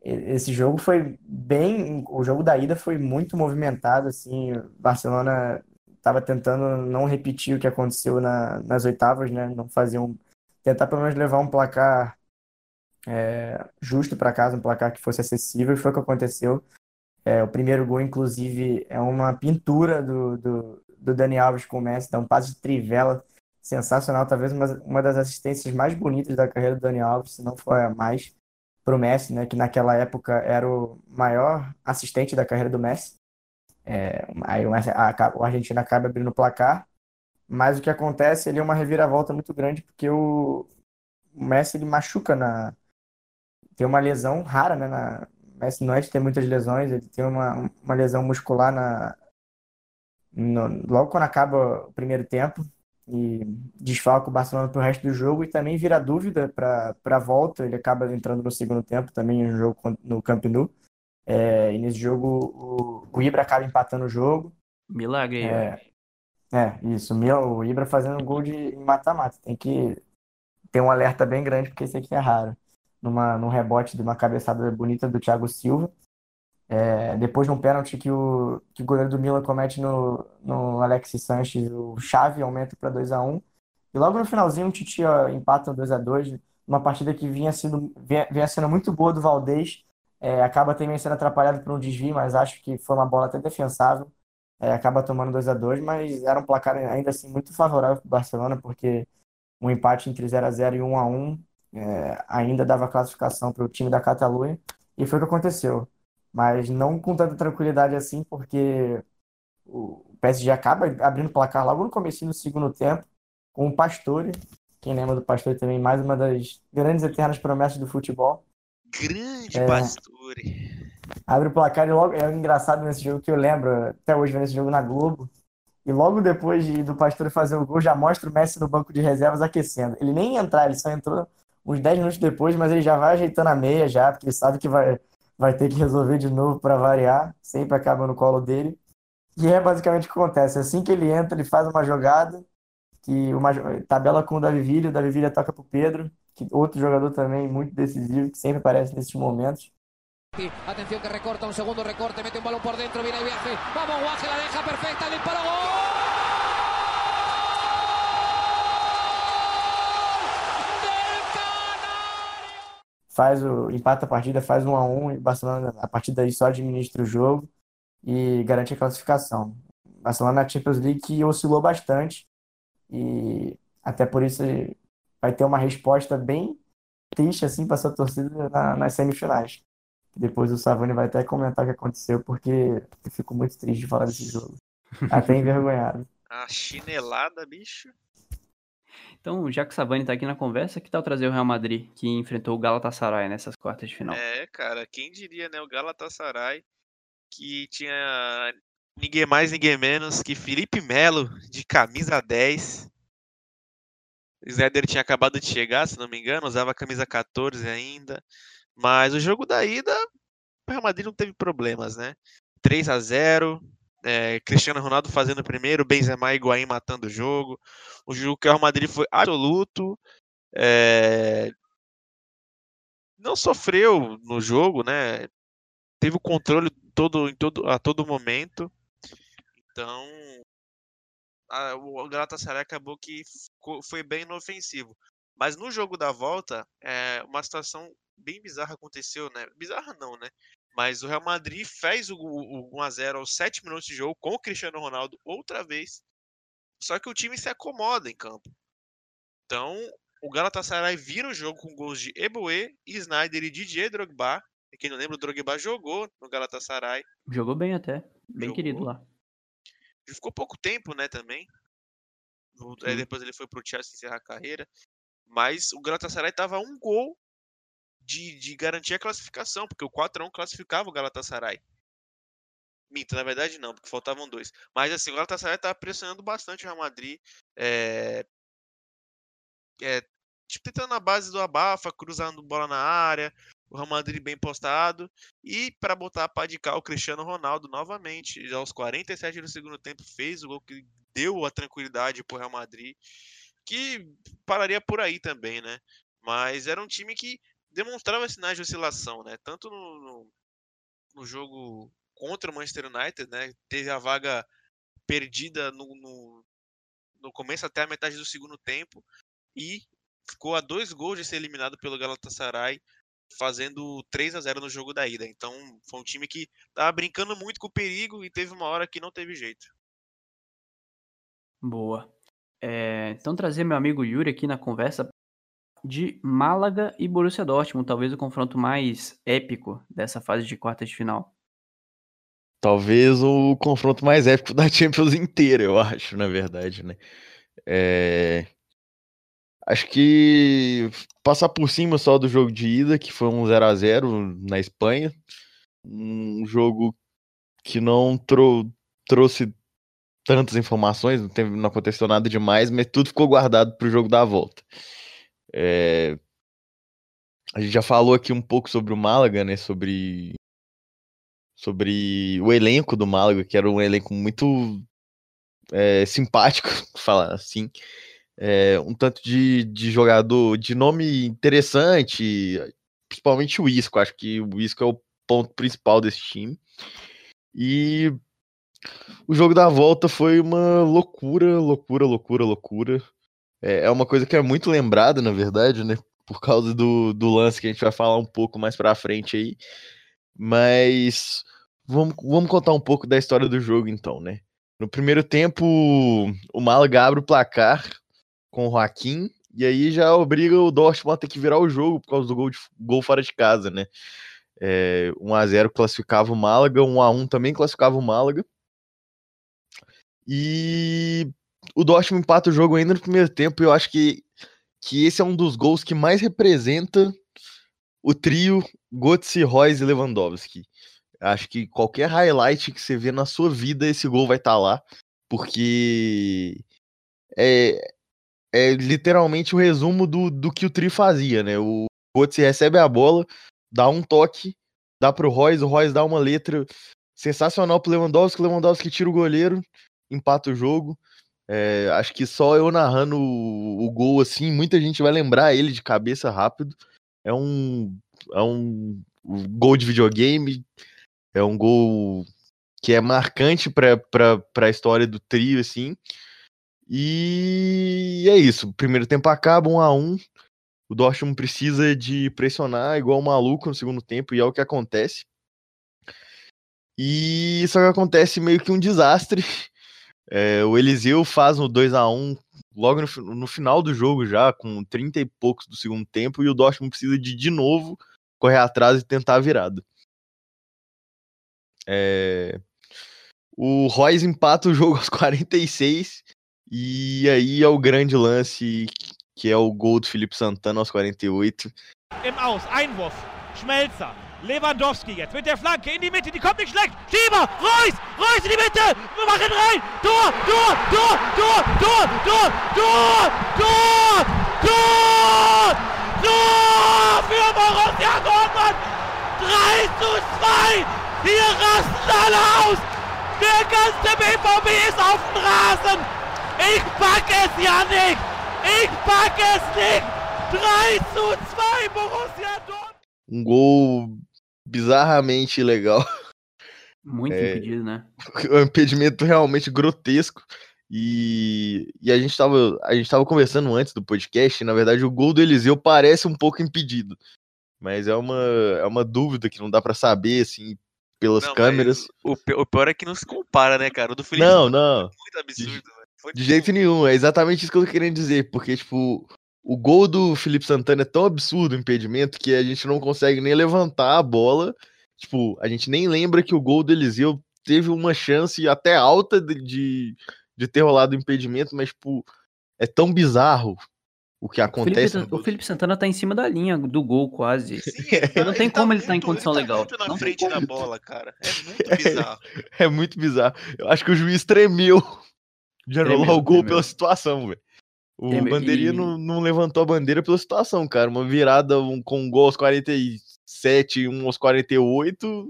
Esse jogo foi bem. O jogo da ida foi muito movimentado. Assim, Barcelona estava tentando não repetir o que aconteceu na, nas oitavas, né? Não fazer um. Tentar pelo menos levar um placar é, justo para casa, um placar que fosse acessível, e foi o que aconteceu. É, o primeiro gol, inclusive, é uma pintura do, do, do Dani Alves com o Messi, dá um passe de trivela sensacional, talvez uma, uma das assistências mais bonitas da carreira do Dani Alves, se não for a mais, para o Messi, né, que naquela época era o maior assistente da carreira do Messi. É, aí o, Messi, a, o Argentina acaba abrindo o placar, mas o que acontece ele é uma reviravolta muito grande, porque o, o Messi ele machuca na. Tem uma lesão rara né, na, Messi não é de ter muitas lesões, ele tem uma, uma lesão muscular na, no, logo quando acaba o primeiro tempo. e desfalca o Barcelona para o resto do jogo e também vira dúvida para a volta. Ele acaba entrando no segundo tempo também no jogo no Camp Nou. É, e nesse jogo o, o Ibra acaba empatando o jogo. Milagre. É, é isso. O Ibra fazendo gol de mata-mata. Tem que ter um alerta bem grande porque esse aqui é raro. Numa, num rebote de uma cabeçada bonita do Thiago Silva. É, depois de um pênalti que o, que o goleiro do Milan comete no, no Alexis Sanches, o chave aumenta para 2 a 1 E logo no finalzinho o Titi ó, empata 2 a 2 uma partida que vinha sendo, vinha, vinha sendo muito boa do Valdez. É, acaba também sendo atrapalhado por um desvio, mas acho que foi uma bola até defensável. É, acaba tomando 2 a 2 mas era um placar ainda assim muito favorável para o Barcelona, porque um empate entre 0 a 0 e 1 a 1 é, ainda dava classificação para o time da Catalunha, e foi o que aconteceu mas não com tanta tranquilidade assim, porque o PSG acaba abrindo placar logo no começo do segundo tempo, com o Pastore, quem lembra do Pastore também, mais uma das grandes eternas promessas do futebol. Grande é, Pastore! Abre o placar e logo, é engraçado nesse jogo que eu lembro, até hoje vendo esse jogo na Globo, e logo depois de, do Pastore fazer o gol, já mostra o Messi no banco de reservas aquecendo. Ele nem entrar, ele só entrou uns 10 minutos depois, mas ele já vai ajeitando a meia já, porque ele sabe que vai, vai ter que resolver de novo para variar, sempre acaba no colo dele. E é basicamente o que acontece. Assim que ele entra, ele faz uma jogada, que uma tabela com o Davi Villa, o Davi Villa toca para o Pedro, que outro jogador também muito decisivo, que sempre aparece nesses momentos. Atenção que recorta, um segundo recorte, mete um balão por dentro, vira e viaje, vamos, Guaje, la deja perfecta, disparo, gol! Faz o empata a partida, faz um a um e o Barcelona a partir daí só administra o jogo e garante a classificação. O Barcelona na Champions League oscilou bastante e até por isso vai ter uma resposta bem triste assim para sua torcida na, nas semifinais. Depois o Savani vai até comentar o que aconteceu porque eu fico muito triste de falar desse jogo. Até envergonhado. A chinelada, bicho. Então, já que Savani tá aqui na conversa, que tal trazer o Real Madrid, que enfrentou o Galatasaray nessas quartas de final? É, cara, quem diria, né? O Galatasaray, que tinha ninguém mais, ninguém menos que Felipe Melo, de camisa 10. O Zéder tinha acabado de chegar, se não me engano, usava a camisa 14 ainda. Mas o jogo da ida, o Real Madrid não teve problemas, né? 3 a 0 é, Cristiano Ronaldo fazendo o primeiro, Benzema e Higuaín matando o jogo. O jogo que o Real Madrid foi absoluto. É, não sofreu no jogo, né? Teve o controle todo, em todo, a todo momento. Então, a, o Galatasaray acabou que foi bem inofensivo. Mas no jogo da volta, é, uma situação bem bizarra aconteceu, né? Bizarra não, né? Mas o Real Madrid fez o, o 1x0 aos 7 minutos de jogo com o Cristiano Ronaldo outra vez. Só que o time se acomoda em campo. Então, o Galatasaray vira o jogo com gols de Eboe, Snyder e Didier Drogba. E quem não lembra, o Drogba jogou no Galatasaray. Jogou bem até. Bem jogou. querido lá. Ficou pouco tempo, né, também. Aí depois ele foi pro Chelsea encerrar a carreira. Mas o Galatasaray tava um gol de, de garantir a classificação, porque o 4x1 classificava o Galatasaray. Minto, na verdade não, porque faltavam dois. Mas assim, o Galatasaray estava pressionando bastante o Real Madrid. É, é, tipo, tentando na base do abafa, cruzando bola na área, o Real Madrid bem postado. E para botar para de cá o Cristiano Ronaldo novamente, aos 47 do segundo tempo, fez o gol que deu a tranquilidade para o Real Madrid, que pararia por aí também, né? Mas era um time que demonstrava sinais de oscilação, né? Tanto no, no, no, jogo contra o Manchester United, né? Teve a vaga perdida no, no, no começo até a metade do segundo tempo e ficou a dois gols de ser eliminado pelo Galatasaray, fazendo 3 a 0 no jogo da ida. Então, foi um time que tava brincando muito com o perigo e teve uma hora que não teve jeito. Boa. É, então, trazer meu amigo Yuri aqui na conversa de Málaga e Borussia Dortmund, talvez o confronto mais épico dessa fase de quartas de final. Talvez o confronto mais épico da Champions inteira, eu acho, na verdade, né? É... Acho que passar por cima só do jogo de ida, que foi um 0 a 0 na Espanha, um jogo que não trou trouxe tantas informações, não, teve, não aconteceu nada demais, mas tudo ficou guardado para o jogo da volta. É, a gente já falou aqui um pouco sobre o Málaga, né? Sobre, sobre o elenco do Málaga, que era um elenco muito é, simpático, falar assim. É, um tanto de, de jogador de nome interessante, principalmente o Isco. Acho que o Isco é o ponto principal desse time. E o jogo da volta foi uma loucura, loucura, loucura, loucura. É, é uma coisa que é muito lembrada, na verdade, né? Por causa do, do lance que a gente vai falar um pouco mais pra frente aí. Mas vamos, vamos contar um pouco da história do jogo, então, né? No primeiro tempo, o Málaga abre o placar com o Joaquim, e aí já obriga o Dortmund a ter que virar o jogo por causa do gol, de, gol fora de casa, né? É, 1x0 classificava o Málaga, 1x1 também classificava o Málaga. E o Dortmund empata o jogo ainda no primeiro tempo, e eu acho que, que esse é um dos gols que mais representa o trio Götze, Royce e Lewandowski. Acho que qualquer highlight que você vê na sua vida, esse gol vai estar tá lá, porque é, é literalmente o resumo do, do que o trio fazia, né? O Götze recebe a bola, dá um toque, dá pro Royce, o Royce dá uma letra sensacional pro Lewandowski, o Lewandowski tira o goleiro, empata o jogo. É, acho que só eu narrando o, o, gol assim, muita gente vai lembrar ele de cabeça rápido. É um, é um, gol de videogame, é um gol que é marcante para a história do trio, assim. E é isso. O primeiro tempo acaba, um a um. O Dortmund precisa de pressionar igual um maluco no segundo tempo, e é o que acontece. E só que acontece meio que um desastre. É, o Eliseu faz no 2 a 1 logo no, no, final do jogo já, com 30 e poucos do segundo tempo, e o Dortmund precisa de de novo correr atrás e tentar a virada. É... O Royce empata o jogo aos 46, e aí é o grande lance, que é o gol do Felipe Santana aos 48. Im Aus, Einwurf, Schmelzer, Lewandowski jetzt mit der Flanke in die Mitte, die kommt nicht schlecht. Schieber, Reus, Reus in die Mitte, wir machen rein. Tor, Tor, Tor, Tor, Tor, Tor, Tor, Tor, Tor, Tor für Borussia Dortmund. 3 zu 2. Hier rasten alle aus. Der ganze BVB ist auf dem Rasen. Ich pack es ja nicht. Ich pack es nicht. 3 zu 2 Borussia Dortmund. Gol bizarramente legal. Muito é, impedido, né? Um impedimento realmente grotesco. E, e a gente estava a gente tava conversando antes do podcast, e, na verdade o gol do Eliseu parece um pouco impedido. Mas é uma, é uma dúvida que não dá para saber, assim, pelas não, câmeras. O, o, pior é que não se compara, né, cara? O do Felipe não, não. muito absurdo, de, de jeito nenhum, é exatamente isso que eu tô querendo dizer, porque, tipo, o gol do Felipe Santana é tão absurdo o impedimento que a gente não consegue nem levantar a bola. Tipo, a gente nem lembra que o gol do Eliseu teve uma chance até alta de, de, de ter rolado o impedimento, mas, tipo, é tão bizarro o que acontece. O Felipe, o Felipe, Santana tá em cima da linha do gol, quase. Sim, é, não tem como tá ele estar tá em condição ele tá legal. Muito na não frente da bola, cara. É muito bizarro. É, é, muito bizarro. Eu acho que o juiz tremeu de anular o gol tremeu. pela situação, velho. O Tem, Bandeirinha e... não, não, levantou a bandeira pela situação, cara. Uma virada um, com um gol aos 47, um aos 48.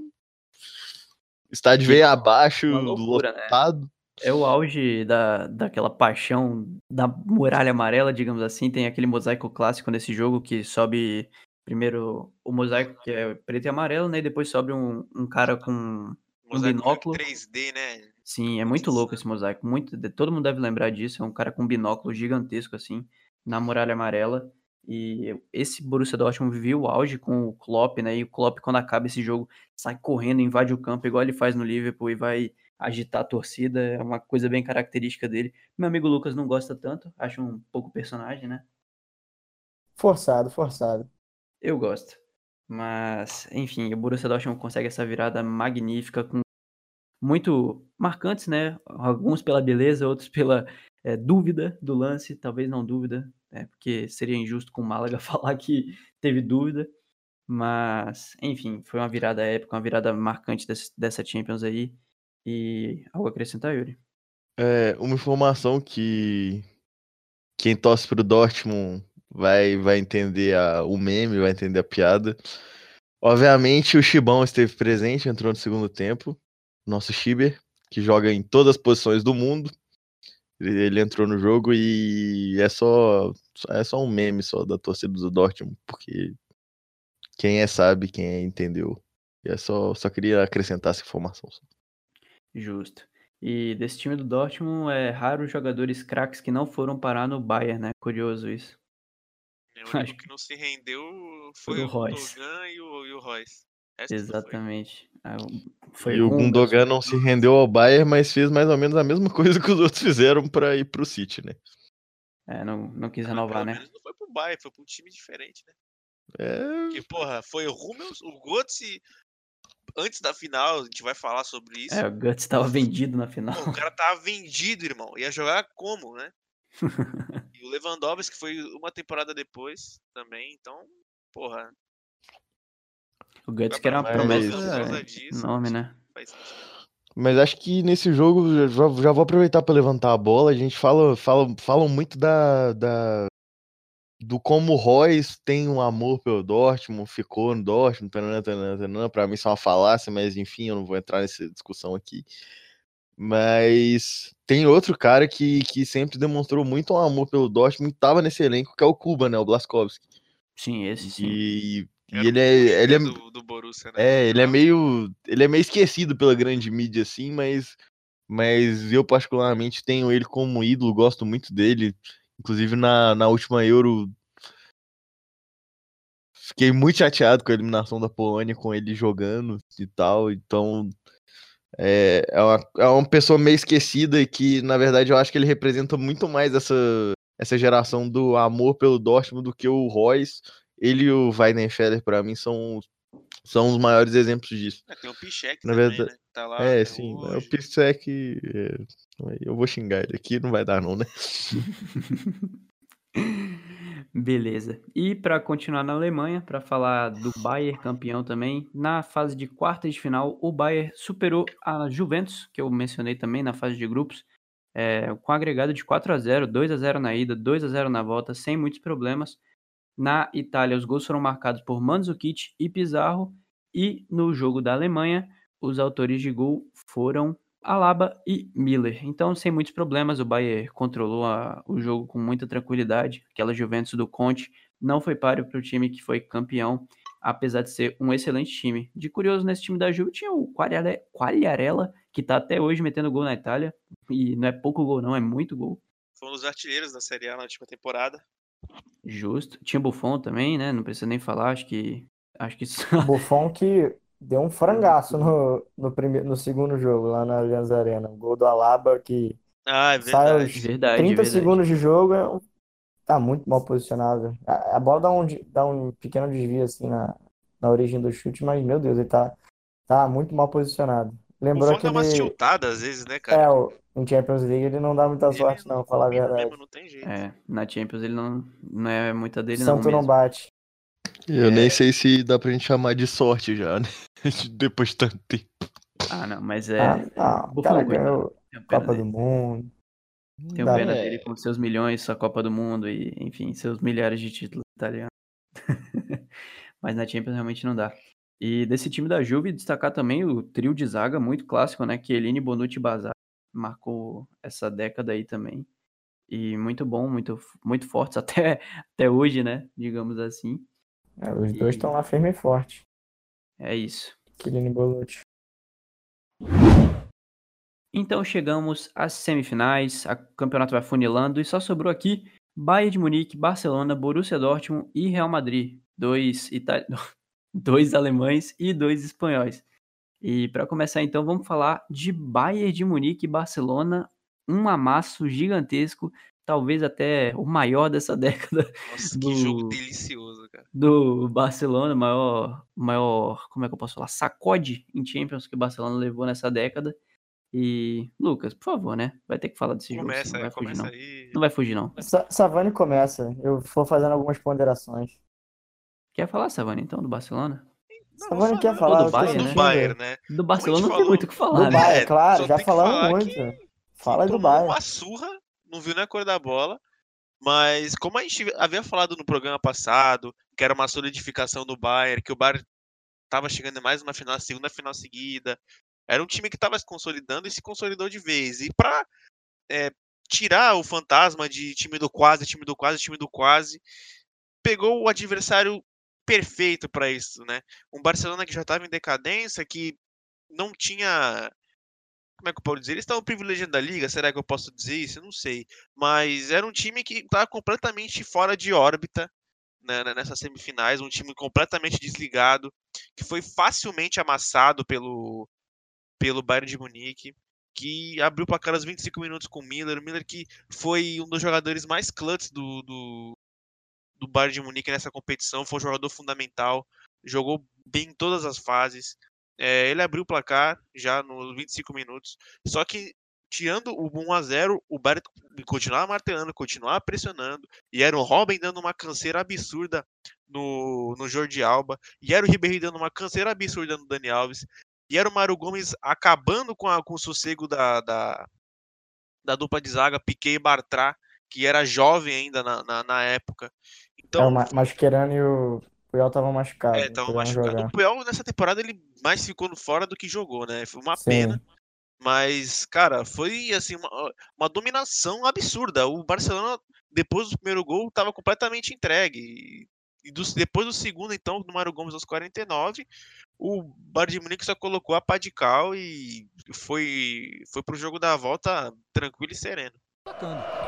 Estádio veio abaixo, loucura, né? lotado. Né? É o auge da, daquela paixão da muralha amarela, digamos assim. Tem aquele mosaico clássico nesse jogo que sobe primeiro o mosaico que é preto e amarelo, né? E depois sobe um, um cara com um binóculo. 3D, né? Sim, é muito louco esse mosaico. Muito, todo mundo deve lembrar disso. É um cara com um binóculo gigantesco, assim, na muralha amarela. E esse Borussia Dortmund viveu o auge com o Klopp, né? E o Klopp, quando acaba esse jogo, sai correndo, invade o campo, igual ele faz no Liverpool, e vai agitar a torcida. É uma coisa bem característica dele. Meu amigo Lucas não gosta tanto, acha um pouco personagem, né? Forçado, forçado. Eu gosto. Mas, enfim, o Borussia Dortmund consegue essa virada magnífica com muito marcantes, né? Alguns pela beleza, outros pela é, dúvida do lance, talvez não dúvida, né? porque seria injusto com o Málaga falar que teve dúvida. Mas, enfim, foi uma virada épica, uma virada marcante desse, dessa Champions aí. E algo a acrescentar, Yuri? É, uma informação que quem torce pro Dortmund vai, vai entender a, o meme, vai entender a piada. Obviamente o Chibão esteve presente, entrou no segundo tempo. Nosso Chiber, que joga em todas as posições do mundo. Ele, ele entrou no jogo e é só é só um meme só da torcida do Dortmund, porque quem é sabe, quem é entendeu. E é só só queria acrescentar essa informação. só. Justo. E desse time do Dortmund é raro os jogadores craques que não foram parar no Bayern, né? Curioso isso. O único Acho que não se rendeu foi, Foi o o Royce. E o, e o Royce. Exatamente. Ah, Foi e o Gundogan não se rendeu ao Bayern, mas fez mais ou menos a mesma coisa que os outros fizeram pra ir pro City, né? É, não, não quis Mas renovar, né? não foi pro Bayern, foi pra um time diferente, né? É, Porque, porra, foi o Hummels, o Götze... Antes da final, a gente vai falar sobre isso. É, o Guts estava vendido na final. Pô, o cara tava vendido, irmão. Ia jogar como, né? E o Lewandowski foi uma temporada depois também, então, porra, O Guts vai que era uma Mas- promessa disso, enorme, né? Mas acho que nesse jogo, já, já vou aproveitar para levantar a bola. A gente fala, fala, falam muito da, da, do como o Royce tem um amor pelo Dortmund, ficou no Dortmund, tanana, tanana, tanana. Pra mim isso é uma falácia, mas enfim, eu não vou entrar nessa discussão aqui. Mas tem outro cara que, que sempre demonstrou muito um amor pelo Dortmund e tava nesse elenco, que é o Kuba, né? O Blaskowski. Sim, esse sim. E, e ele é, ele é, do, do Borussia, né? é, ele é meio. Ele é meio esquecido pela grande mídia, assim, mas. Mas eu, particularmente, tenho ele como ídolo, gosto muito dele. Inclusive, na, na última Euro. Fiquei muito chateado com a eliminação da Polônia, com ele jogando e tal. Então. É, é, uma, é uma pessoa meio esquecida e que, na verdade, eu acho que ele representa muito mais essa, essa geração do amor pelo Dortmund do que o Royce. Ele e o Weidenfeller, pra mim, são, são os maiores exemplos disso. É, tem o Pichek Na também, verdade- né? Tá lá É, até sim. O hoje. Pissec. eu vou xingar ele aqui, não vai dar, não, né? Beleza. E para continuar na Alemanha, para falar do Bayern campeão também, na fase de quartas de final, o Bayern superou a Juventus, que eu mencionei também na fase de grupos, é, com agregado de 4 a 0 2 a 0 na ida, 2 a 0 na volta, sem muitos problemas. Na Itália, os gols foram marcados por Mandzukic e Pizarro, e no jogo da Alemanha, os autores de gol foram Alaba e Miller. Então, sem muitos problemas, o Bayern controlou a- o jogo com muita tranquilidade. Aquela Juventus do Conte não foi páreo para o time que foi campeão, apesar de ser um excelente time. De curioso, nesse time da Juve tinha o Quagliare- Quagliarella, que tá até hoje metendo gol na Itália. E não é pouco gol, não, é muito gol. Foi um dos artilheiros da Série A na última temporada. Justo. Tinha Buffon também, né? Não precisa nem falar, acho que. Acho que isso. Buffon que deu um frangaço no, no, primeiro, no segundo jogo, lá na Allianz Arena. O gol do Alaba que Ah, é sai aos verdade. Verdade, 30 verdade. segundos de jogo, é um- tá muito mal posicionado. A, a bola dá um, dá um pequeno desvio assim na, na origem do chute, mas meu Deus, ele tá, tá muito mal posicionado. O Lembrou Buffon dá umas aquele. tiltadas às vezes, né, cara? É, o, em Champions League ele não dá muita Ele sorte, não, falar a verdade. mesmo, não tem jeito. É, na Champions ele não, não é muita dele, não Santo não bate. Eu É. nem sei se dá pra gente chamar de sorte já, né? Depois de tanto tempo. Ah, não, mas é. Ah, não, o Buffon, cara coitado. ganhou Copa dele. do Mundo. Tenho Dá, pena né? dele com seus milhões, sua Copa do Mundo e, enfim, seus milhares de títulos italianos. Mas na Champions realmente não dá. E desse time da Juve, destacar também o trio de zaga muito clássico, né? Chiellini, Bonucci e Bazar. Marcou essa década aí também. E muito bom, muito, muito fortes até, até hoje, né? Digamos assim. É, os dois E- estão lá firme e forte. É isso. Chiellini e Bonucci. Então chegamos às semifinais, o campeonato vai funilando e só sobrou aqui Bayern de Munique, Barcelona, Borussia Dortmund e Real Madrid. Dois, ita... dois alemães e dois espanhóis. E para começar então, vamos falar de Bayern de Munique e Barcelona, um amasso gigantesco, talvez até o maior dessa década Nossa, do- que jogo delicioso, cara. do Barcelona, maior, maior, como é que eu posso falar, sacode em Champions que o Barcelona levou nessa década. E Lucas, por favor, né? Vai ter que falar desse jogo, Começa não aí, vai fugir começa não. aí. Não vai fugir não. Sa- Savani começa. Eu vou fazendo algumas ponderações. Quer falar, Savani, então, do Barcelona? Não, quer falar do Bayern, do né? sentindo. Bayern, né? É Do Barcelona não tem falou. muito o que Do falar, né? Bayern, É, claro, só já falamos muito. que Fala do Bayern. uma surra, não viu nem a cor da bola. Mas como a gente havia falado no programa passado, que era uma solidificação do Bayern, que o Bayern estava chegando em mais uma final, segunda final seguida, era um time que estava se consolidando e se consolidou de vez. E para tirar o fantasma de time do quase, time do quase, time do quase, pegou o adversário perfeito para isso, né? Um Barcelona que já estava em decadência, que não tinha como é que eu posso dizer? Eles estavam privilegiando a liga, será que eu posso dizer isso? Não sei. Mas era um time que estava completamente fora de órbita né, nessas semifinais, um time completamente desligado, que foi facilmente amassado pelo, pelo Bayern de Munique, que abriu para aquelas 25 minutos com o Miller. O Miller que foi um dos jogadores mais clutch do, do, do Bayern de Munique nessa competição, foi um jogador fundamental, jogou bem em todas as fases. É, ele abriu o placar já nos 25 minutos. Só que, tirando o 1 a 0 o Bayern continuava martelando, continuava pressionando. E era o Robin dando uma canseira absurda no, no Jordi Alba. E era o Ribéry dando uma canseira absurda no Dani Alves. E era o Mário Gomes acabando com, a, com o sossego da, da, da dupla de zaga, Piquet e Bartra, que era jovem ainda na, na, na época. Então, É, o Ma- Mascherano e o Puyol estavam machucados. é, não tava puderam machucado. jogar. O Puyol nessa temporada ele mais ficou fora do que jogou, né? Foi uma Sim. pena. Mas, cara, foi assim uma, uma dominação absurda. O Barcelona, depois do primeiro gol, estava completamente entregue. E, dos- depois do segundo, então, do Mário Gomes aos 49, o Bayern de Munique só colocou a pá de cal e foi, foi pro jogo da volta tranquilo e sereno.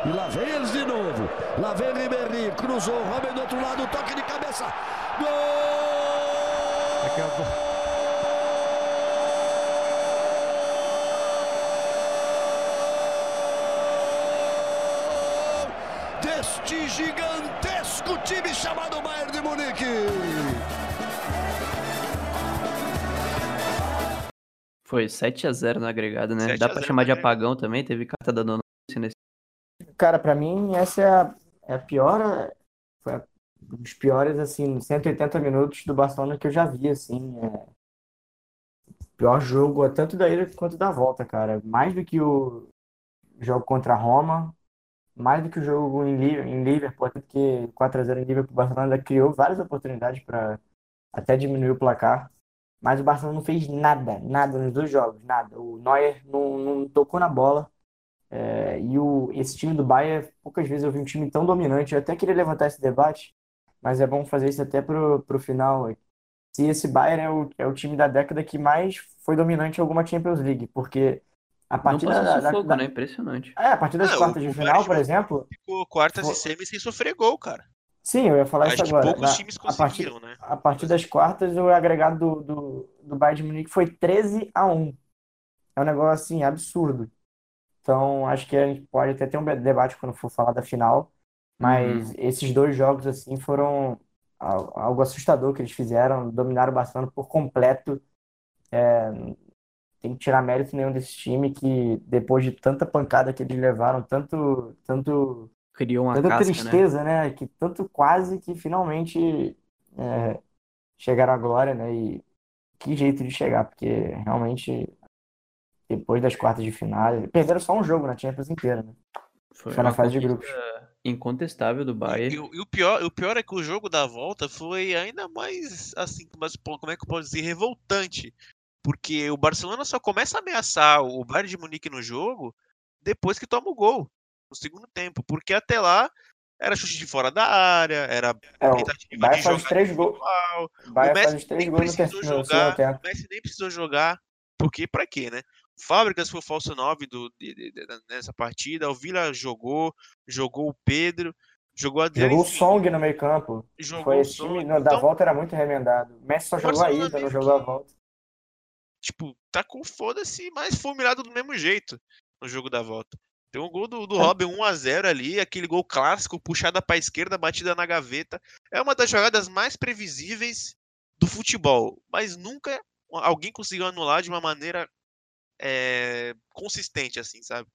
E lá vem eles de novo. Lá vem Ribéry, cruzou, Robin do outro lado, toque de cabeça. Gol! Deste gigantesco time chamado Bayern de Munique. Foi 7 a 0 no agregado, né? 7 Dá a pra 0 chamar de apagão também, teve carta da dona nesse Cara, pra mim, essa é a, é a pior. Foi a- um dos piores, assim, 180 minutos do Barcelona que eu já vi, assim. É, pior jogo, tanto da ida quanto da volta, cara. Mais do que o jogo contra a Roma, mais do que o jogo em, em Liverpool, porque 4x0 em Liverpool, o Barcelona criou várias oportunidades para até diminuir o placar. Mas o Barcelona não fez nada, nada nos dois jogos, nada. O Neuer não, não tocou na bola. É, e o, esse time do Bayern, poucas vezes eu vi um time tão dominante. Eu até queria levantar esse debate, mas é bom fazer isso até pro, pro final. Se esse Bayern é o, é o time da década que mais foi dominante em alguma Champions League, porque a partir da, da- sufoco, da- né? Impressionante. é, a partir das Ah, o- quartas de o final, Bayern por exemplo, Ficou quartas e semis sem sofrer gol, cara. sim, eu ia falar Acho isso agora. poucos Na- times a partir, conseguiram, né? a partir das quartas, o agregado do, do, do Bayern de Munique foi 13 a 1. É um negócio assim, absurdo. Então, acho que a gente pode até ter um debate quando for falar da final, mas esses dois jogos assim foram al- algo assustador que eles fizeram, dominaram o Barcelona por completo. É, tem que tirar mérito nenhum desse time que depois de tanta pancada que eles levaram, tanto tanto Criou uma tanta casca, né? tristeza, né? Que tanto quase que finalmente é, chegaram à glória, né? E que jeito de chegar, porque realmente depois das quartas de final, perderam só um jogo na Champions inteira, né? Foi Foi na uma fase de conquista incontestável do E, Bayern. o- e o pior, o pior é que o jogo da volta foi ainda mais assim, mas, como é que eu posso dizer, revoltante. Porque o Barcelona só começa a ameaçar o Bayern de Munique no jogo depois que toma o gol, no segundo tempo. Porque até lá era chute de fora da área, era É, o tentativa Bayern de faz jogar três gols. O Messi faz os três nem gols no, no jogar, tempo. o Messi nem precisou jogar, porque pra quê, né? Fábricas foi o falso 9 do, de- de- de- nessa partida, o Vila jogou, jogou o Pedro, jogou Adriano, Jogou o Song no meio campo. jogou Foi esse time no- da Então, volta era muito remendado. O Messi só o jogou a ida, não jogou a que- volta. tipo, tá com foda-se, mas foi humilhado do mesmo jeito no jogo da volta. Tem um gol do, do É. Robin 1x0 ali, aquele gol clássico, puxada pra esquerda, batida na gaveta. É uma das jogadas mais previsíveis do futebol, mas nunca alguém conseguiu anular de uma maneira é, consistente, assim, sabe?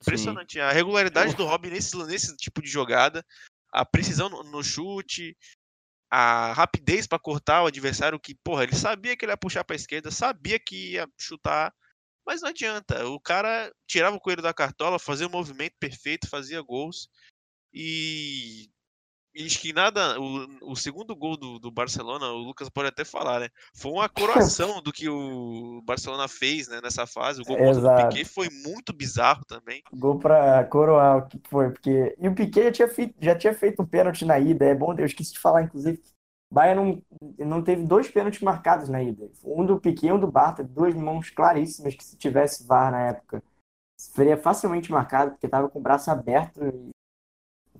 Impressionante. A regularidade do Robin nesse, nesse tipo de jogada, a precisão no, no chute, a rapidez pra cortar o adversário, que, porra, ele sabia que ele ia puxar pra esquerda, sabia que ia chutar Mas não adianta, o cara tirava o coelho da cartola, fazia o movimento perfeito, fazia gols e e acho que nada. O, o segundo gol do, do Barcelona, o Lucas pode até falar, né? Foi uma coroação do que o Barcelona fez né, nessa fase. O gol Exato. Piquet foi muito bizarro também. Gol pra coroar o que foi, porque. E o Piquet já tinha feito, já tinha feito um pênalti na ida, é bom, eu esqueci de falar, inclusive. Bayern não, não teve dois pênaltis marcados na ida. Um do Piquet e um do Barta, duas mãos claríssimas que se tivesse VAR na época, seria facilmente marcado, porque tava com o braço aberto e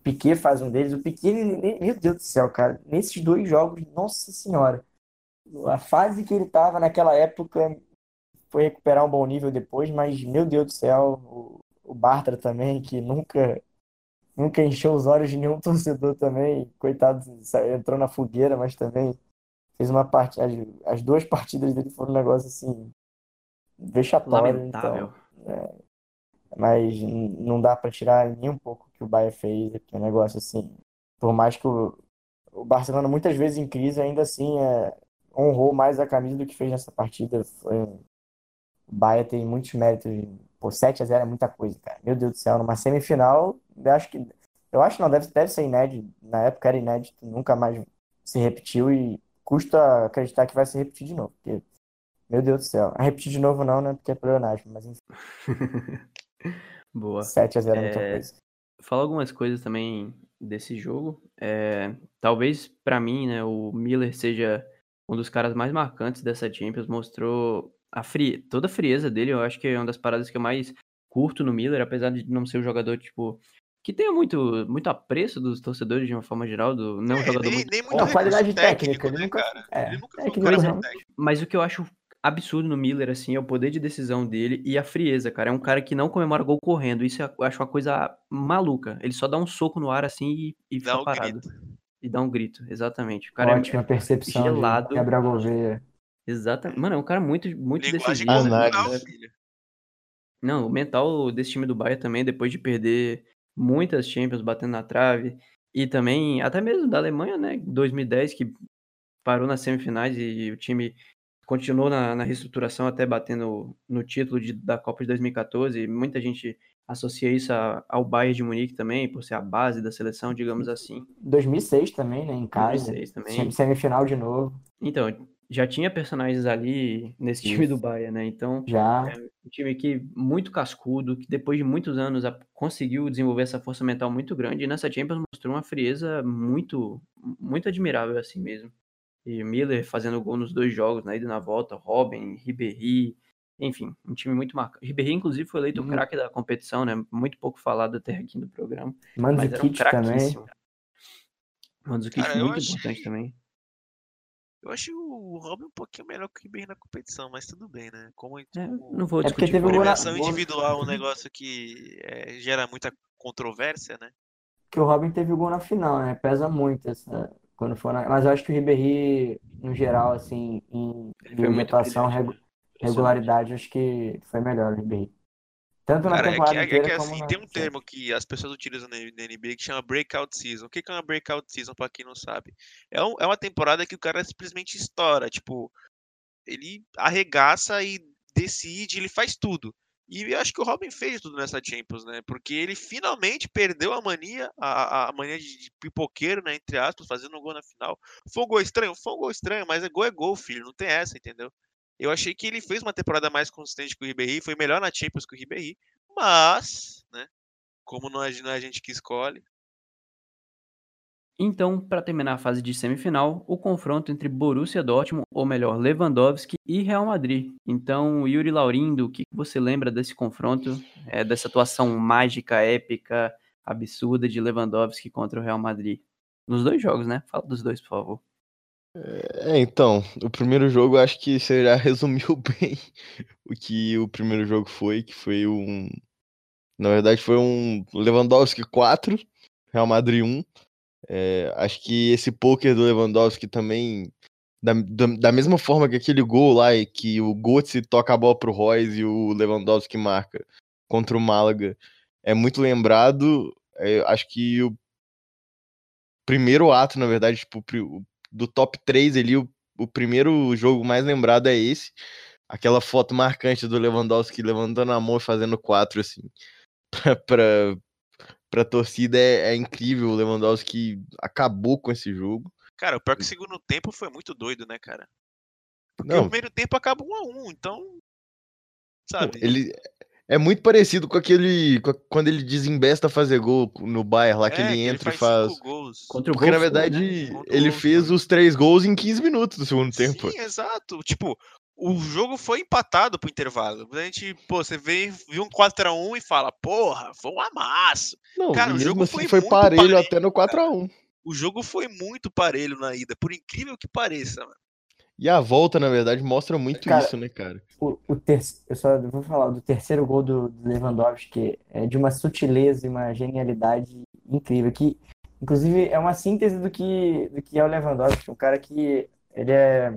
Piquet faz um deles. O Piquet, ele- meu Deus do céu, cara, nesses dois jogos, nossa senhora. A fase que ele tava naquela época foi recuperar um bom nível depois, mas meu Deus do céu, o, o Bartra também, que nunca nunca encheu os olhos de nenhum torcedor também, coitado, entrou na fogueira, mas também fez uma parte, as, as duas partidas dele foram um negócio assim vexatório, Lamentável. então, mas n- não dá pra tirar nem um pouco que o Bayern fez, que é um negócio assim, por mais que o, o Barcelona muitas vezes em crise, ainda assim é, honrou mais a camisa do que fez nessa partida. Foi, o Bayern tem muitos méritos. Pô, 7 a 0 é muita coisa, cara. Meu Deus do céu, numa semifinal, eu acho que eu acho que não deve, deve ser inédito. Na época era inédito, nunca mais se repetiu e custa acreditar que vai se repetir de novo, porque meu Deus do céu. A repetir de novo não, né? Porque é pleonasmo, mas enfim, Boa. 7 a 0 é muita É, coisa. Falar algumas coisas também desse jogo. É, talvez pra mim, né, o Miller seja um dos caras mais marcantes dessa Champions. Mostrou a fri... toda a frieza dele. Eu acho que é uma das paradas que eu mais curto no Miller, apesar de não ser um jogador tipo que tenha muito muito apreço dos torcedores de uma forma geral, do não é um É, jogador nem, muito nem muito Não, qualidade técnica, né, nunca- cara? é, Ele nunca é foi um cara não- muito técnico. Mas o que eu acho absurdo no Miller, assim, é o poder de decisão dele e a frieza, cara. É um cara que não comemora gol correndo. Isso eu acho uma coisa maluca. Ele só dá um soco no ar, assim, e, e Dá fica um parado. grito. E dá um grito, exatamente. O cara é- Ótima percepção de gelado. Gabriel Gouveia. Exatamente. Mano, é um cara muito, muito Linguagem decisivo. Análise. corporal, né? Não, o mental desse time do Bayern também, depois de perder muitas Champions batendo na trave, e também, até mesmo da Alemanha, né, 2010, que parou nas semifinais e o time continuou na, na reestruturação até batendo no título de- da Copa de 2014, e muita gente associa isso a- ao Bayern de Munique também, por ser a base da seleção, digamos assim. 2006 também, né? Em casa. 2006 também. Sem- Semifinal de novo. Então, já tinha personagens ali nesse time Isso. do Bayern, né, então... Já. Um time que muito cascudo, que depois de muitos anos conseguiu desenvolver essa força mental muito grande e nessa Champions mostrou uma frieza muito muito admirável assim mesmo. E Miller fazendo gol nos dois jogos, na ida e na volta, Robin, Ribéry, enfim, um time muito marcante. Ribéry inclusive foi eleito o Uhum. craque da competição, né? Muito pouco falado até aqui no programa, mas era um Mandzukic também. craquíssimo. Mandzukic Cara, muito acho- importante também. Eu achei o Robin um pouquinho melhor que o Ribéry na competição, mas tudo bem, né? Como, É, não vou É porque discutir teve premiação gol- individual é um negócio que é, gera muita controvérsia, né? que o Robin teve o gol na final, né? Pesa muito essa, quando for na... Mas eu acho que o Ribéry, no geral, assim, em brilhante, regu- regularidade, acho que foi melhor o Ribéry. Tanto na Cara, é que, temporada é, é inteira que assim, na... tem um termo que as pessoas utilizam na, NBA que chama breakout season. O que que é uma breakout season, pra quem não sabe? É, um- é uma temporada que o cara simplesmente estoura, tipo, ele arregaça e decide, ele faz tudo. E eu acho que o Robin fez tudo nessa Champions, né? Porque ele finalmente perdeu a mania, a, a mania de, pipoqueiro, né? Entre aspas, fazendo um gol na final. Foi um gol estranho? Foi um gol estranho, mas é gol é gol, filho. Não tem essa, entendeu? Eu achei que ele fez uma temporada mais consistente que o Ribéry, foi melhor na Champions que o Ribéry, mas, né? Como é, não é a gente que escolhe. Então, para terminar a fase de semifinal, o confronto entre Borussia Dortmund, ou melhor, Lewandowski e Real Madrid. Então, Yuri Laurindo, o que você lembra desse confronto, é, dessa atuação mágica, épica, absurda de Lewandowski contra o Real Madrid? Nos dois jogos, né? Fala dos dois, por favor. É, então, o primeiro jogo acho que você já resumiu bem o que o primeiro jogo foi, que foi um. Na verdade, foi um Lewandowski 4, Real Madrid 1. É, acho que esse poker do Lewandowski também, da, da, da mesma forma que aquele gol lá, e que o Götze toca a bola pro Royce e o Lewandowski marca contra o Málaga, é muito lembrado. É, acho que o primeiro ato, na verdade, tipo, do top 3 ali, o, o primeiro jogo mais lembrado é esse. aquela foto marcante do Lewandowski levantando a mão e fazendo quatro, assim, pra, pra torcida é, é incrível. O Lewandowski acabou com esse jogo. Cara, o pior que o segundo tempo foi muito doido, né, cara? Porque Não. o primeiro tempo acaba um a um, então. Sabe? Ele é muito parecido com aquele. com a- quando ele desembesta a fazer gol no Bayern lá, que É, ele que entra e cinco faz. gols. Contra o Porque na Wolfsburg, verdade né? Ele Wolfsburg. fez os três gols em 15 minutos do segundo tempo. Sim, exato. Tipo, o jogo foi empatado pro intervalo. A gente, pô, você vê, viu um 4x1 e fala, porra, foi um amasso. Não, Cara, o jogo assim foi foi muito parelho parelho, até no 4x1. O jogo foi muito parelho na ida, por incrível que pareça, mano. E a volta, na verdade, mostra muito Cara, isso, né, cara? O, o ter... Eu só vou falar do terceiro gol do, do Lewandowski, que é de uma sutileza e uma genialidade incrível, que inclusive é uma síntese do que, do que é o Lewandowski, um cara que ele é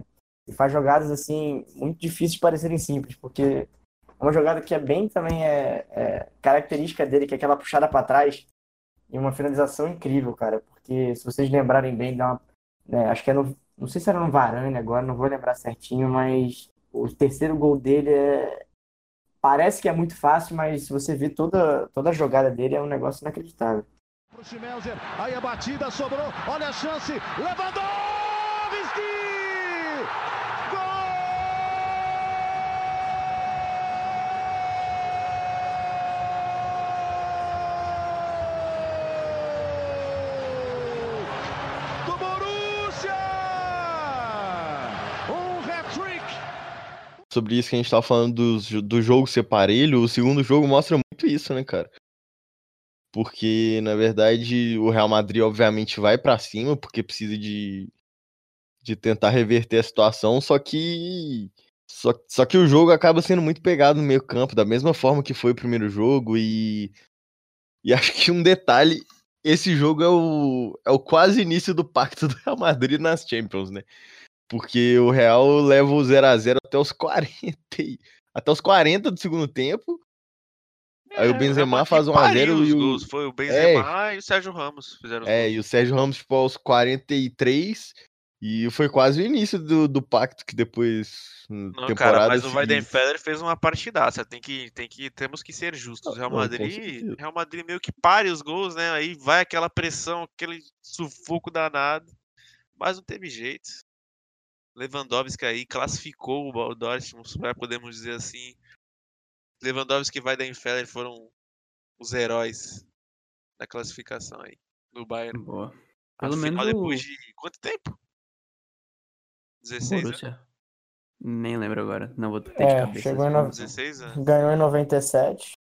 ele faz jogadas assim muito difíceis de parecerem simples, porque uma jogada que é bem também é, é característica dele, que é aquela puxada para trás e uma finalização incrível, cara, porque se vocês lembrarem bem, dá uma, né, acho que é no, não sei se era no Varane agora, não vou lembrar certinho, mas o terceiro gol dele é. Parece que é muito fácil, mas se você ver toda, toda a jogada dele, é um negócio inacreditável. Aí a batida sobrou, olha a chance, Lewandowski! Gol! Do Borussia! Um hat-trick! Sobre isso que a gente tava falando do, do jogo ser parelho, o segundo jogo mostra muito isso, né, cara? Porque, na verdade, o Real Madrid, obviamente, vai pra cima, porque precisa de, de tentar reverter a situação, só que. Só, só que o jogo acaba sendo muito pegado no meio campo, da mesma forma que foi o primeiro jogo, e. E acho que um detalhe, esse jogo é o, é o quase início do pacto do Real Madrid nas Champions, né? Porque o Real leva o 0x0 até os 40. e- Até os 40 do segundo tempo. Aí o É, Benzema faz 1 a pariu 0 os e o- gols. Foi o Benzema e o Sérgio Ramos fizeram É, gols. e o Sérgio Ramos, tipo, aos 43. E foi quase o início do, do pacto que depois. Não, temporada cara, mas o seguinte- Weidenfeller fez uma partidaça. Tem que, tem que, temos que ser justos. Real Não, Madrid, certeza. Real Madrid meio que pare os gols, né? Aí vai aquela pressão, aquele sufoco danado. Mas não teve jeito. Lewandowski aí classificou o Dortmund, para podemos dizer assim. Lewandowski e Weidenfeller foram os heróis da classificação aí do Bayern. Boa. Pelo Afinal, menos depois de quanto tempo? 16 anos? Borussia. Nem lembro agora. Não vou ter de É, cabeça. chegou em informação. 16 anos. Ganhou em 97.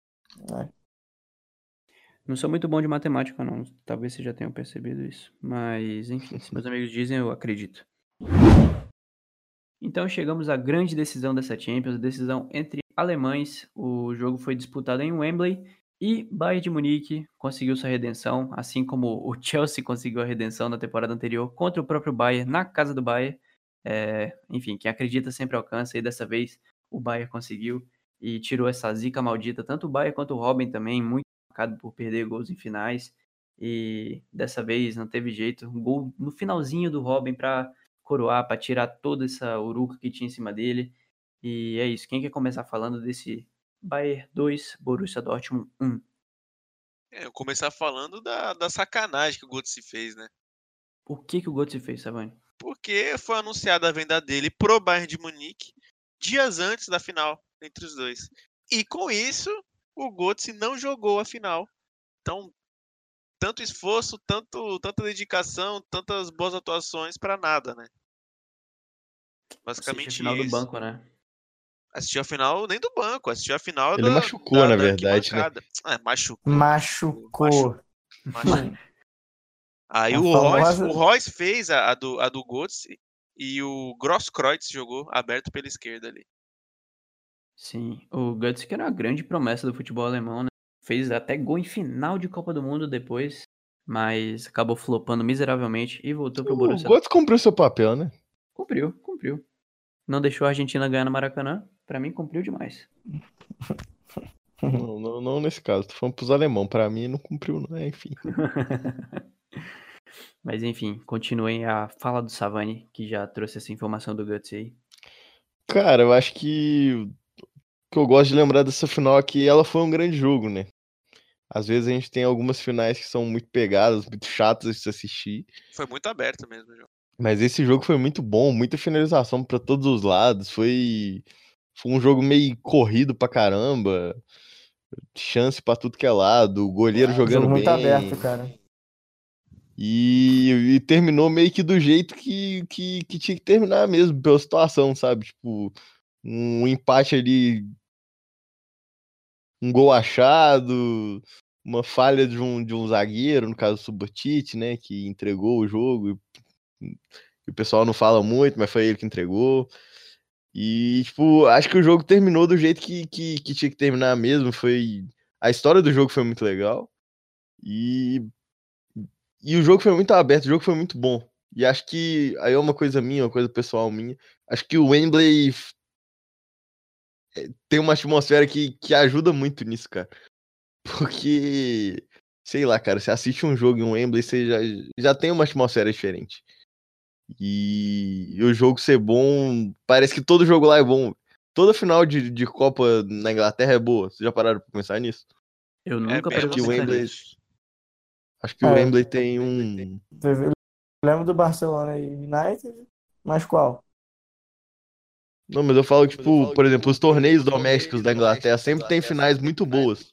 Não sou muito bom de matemática, não. Talvez vocês já tenham percebido isso. Mas, enfim, se meus amigos dizem, eu acredito. Então chegamos à grande decisão dessa Champions, a decisão entre alemães. O jogo foi disputado em Wembley e Bayern de Munique conseguiu sua redenção, assim como o Chelsea conseguiu a redenção na temporada anterior contra o próprio Bayern na casa do Bayern. É, enfim, quem acredita sempre alcança e dessa vez o Bayern conseguiu e tirou essa zica maldita, tanto o Bayern quanto o Robin também, muito marcado por perder gols em finais. E dessa vez não teve jeito, um gol no finalzinho do Robin para coroar, para tirar toda essa uruca que tinha em cima dele. E é isso. Quem quer começar falando desse Bayern 2, Borussia Dortmund 1? É, eu começar falando da, da sacanagem que o Götze fez, né? O que que o Götze fez, Savani? Porque foi anunciada a venda dele pro Bayern de Munique dias antes da final entre os dois. E com isso, o Götze não jogou a final. Então, tanto esforço, tanto, tanta dedicação, tantas boas atuações pra nada, né? Basicamente Assiste a final do isso. banco, né? Assistiu a final nem do banco, assistiu a final Ele da, machucou, da- na da verdade, né? É, machucou. Machucou. machucou. Aí A o Royce, o Royce fez a, a do, a do Götze e o Grosskreutz jogou aberto pela esquerda ali. Sim, o Götze que era uma grande promessa do futebol alemão, né? Fez até gol em final de Copa do Mundo depois, mas acabou flopando miseravelmente e voltou pro O Borussia. Götze cumpriu seu papel, né? Cumpriu, cumpriu. Não deixou a Argentina ganhar no Maracanã, pra mim cumpriu demais. Não, não, não nesse caso, tô falando pros alemão. Pra mim não cumpriu, não. É, enfim. Mas enfim, continuem a fala do Savani, que já trouxe essa informação do Guts aí. Cara, eu acho que o que eu gosto de lembrar dessa final é que ela foi um grande jogo, né? Às vezes a gente tem algumas finais que são muito pegadas, muito chatas de se assistir. Foi muito aberto mesmo o jogo. Mas esse jogo foi muito bom, muita finalização pra todos os lados. Foi, foi um jogo meio corrido pra caramba. Chance pra tudo que é lado, o goleiro jogando Jogo muito bem. aberto, cara. E, e terminou meio que do jeito que, que, que tinha que terminar mesmo, pela situação, sabe? Tipo, um empate ali, um gol achado, uma falha de um, de um zagueiro, no caso do Subotic, né? Que entregou o jogo. E o pessoal não fala muito, mas foi ele que entregou. E, tipo, acho que o jogo terminou do jeito que, que, que tinha que terminar mesmo. Foi. A história do jogo foi muito legal. E e o jogo foi muito aberto, o jogo foi muito bom. E acho que aí é uma coisa minha, uma coisa pessoal minha. Acho que o Wembley é, tem uma atmosfera que, que ajuda muito nisso, cara. Porque, sei lá, cara, você assiste um jogo em um Wembley, você já, já tem uma atmosfera diferente. E, e o jogo ser bom, parece que todo jogo lá é bom. Toda final de, de Copa na Inglaterra é boa. Vocês já pararam pra pensar nisso? Eu nunca bem parei pra que o pensar nisso. Acho que o É. Wembley tem um. Eu lembro do Barcelona e United, mas qual? Não, mas eu falo, tipo, por exemplo, os torneios domésticos da Inglaterra sempre tem finais muito boas.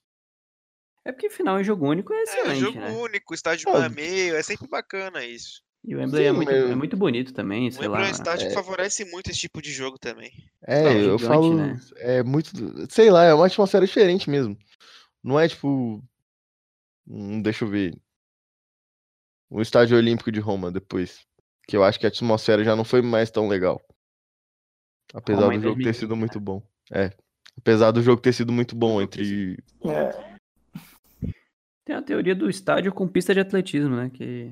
É porque final em jogo único é É, excelente, jogo né? único, estádio Ah, meio, é sempre bacana isso. E o Wembley é, muito, é muito bonito também, O sei Wembley lá. é um estádio é. que favorece muito esse tipo de jogo também. É, Não, eu gigante, falo, né? é muito, sei lá, é uma atmosfera diferente mesmo. Não é tipo, hum, deixa eu ver, o Estádio Olímpico de Roma depois, que eu acho que a atmosfera já não foi mais tão legal. Apesar Roma do jogo ter 2015, sido né? muito bom. É, apesar do jogo ter sido muito bom entre É, Tem a teoria do estádio com pista de atletismo, né? Que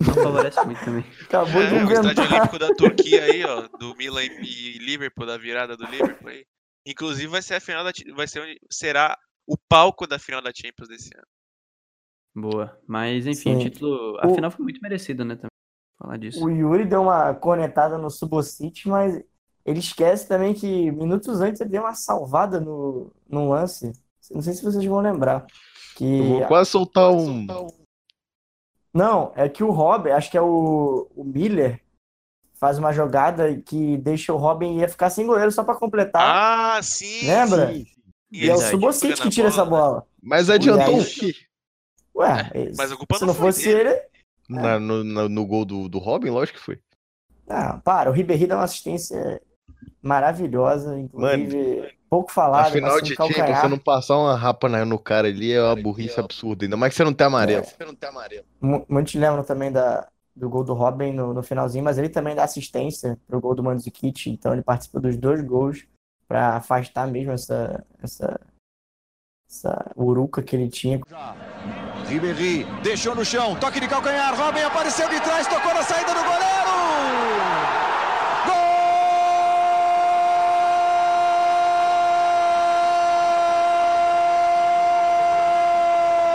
não favorece muito também. acabou de É, o estádio inventar. olímpico da Turquia aí, ó, do Milan e Liverpool, da virada do Liverpool aí. Inclusive vai ser a final da vai ser onde será o palco da final da Champions desse ano. Boa. Mas, enfim, o Sim. título. A O- final foi muito merecida, né? Também. Falar disso. O Yuri deu uma cornetada no Subocity, mas ele esquece também que minutos antes ele deu uma salvada no, no lance. Não sei se vocês vão lembrar. Que Eu vou quase soltar um. Não, é que o Robin, acho que é o, o Miller, faz uma jogada que deixa o Robin ia ficar sem goleiro só pra completar. Ah, sim! Lembra? sim. e é o Pegando que tira essa bola, né? bola. Mas adiantou aí- o quê? Ué, Mas a culpa se não fosse dele. ele. Na- no, na- no gol do, do Robin, lógico que foi. Ah, para, o Ribéry dá uma assistência maravilhosa, inclusive pouco falada, a final mas de calcanhar. você não passar uma rapa no cara ali é uma burrice absurda. Ainda mais que você não tem amarelo. Mu- Muitos lembram também da, do gol do Robin no, no finalzinho, mas ele também dá assistência pro gol do Mandzukic, então ele participa dos dois gols para afastar mesmo essa, essa, essa uruca que ele tinha. Ribéry deixou no chão, toque de calcanhar, Robin apareceu de trás, tocou na saída do goleiro!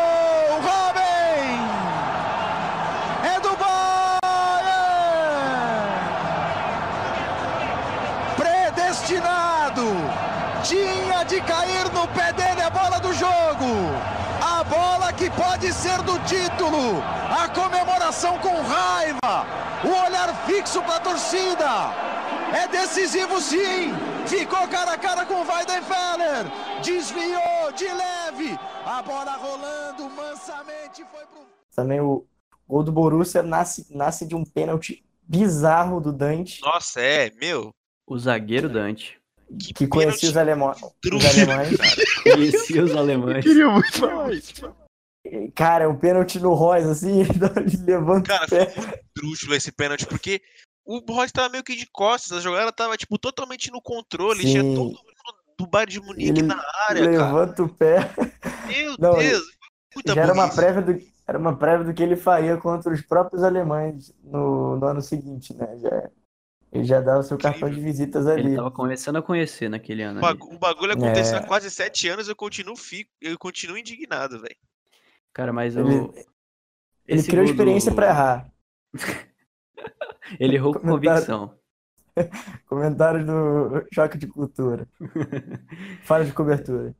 Gol! Robin! É do Bayern! Predestinado! Tinha de cair no pé dele a bola do jogo! A bola que pode ser do título! A comemoração com raiva! O olhar fixo para a torcida! É decisivo sim! Ficou cara a cara com o Weidenfeller! Desviou de leve! A bola rolando mansamente foi pro. Também o gol do Borussia nasce, nasce de um pênalti bizarro do Dante, Nossa, é, meu. O zagueiro Dante. que conhecia os, alemão, os alemães. Conhecia os alemães. Queria muito falar isso. Cara, é um pênalti no Royce, assim, ele levanta Cara, o pé. foi muito trúxulo esse pênalti, porque o Royce tava meio que de costas, a jogada tava, tipo, totalmente no controle, tinha Sim. todo mundo do Bayern de Munique Ele na área, cara. levanta o pé. Meu Não, Deus, muita Já era uma prévia do, era uma prévia do que ele faria contra os próprios alemães no, no ano seguinte, né? Já, ele já dava o seu cartão de visitas Ele ali. tava começando a conhecer naquele ano. O ali. o bagulho aconteceu É. há quase sete anos, eu continuo, fico, eu continuo indignado, velho. Cara, mas Ele, o. ele esse criou gol experiência do- pra errar. Ele errou com Comentário. convicção. Comentários do Choque de Cultura. Falha de cobertura.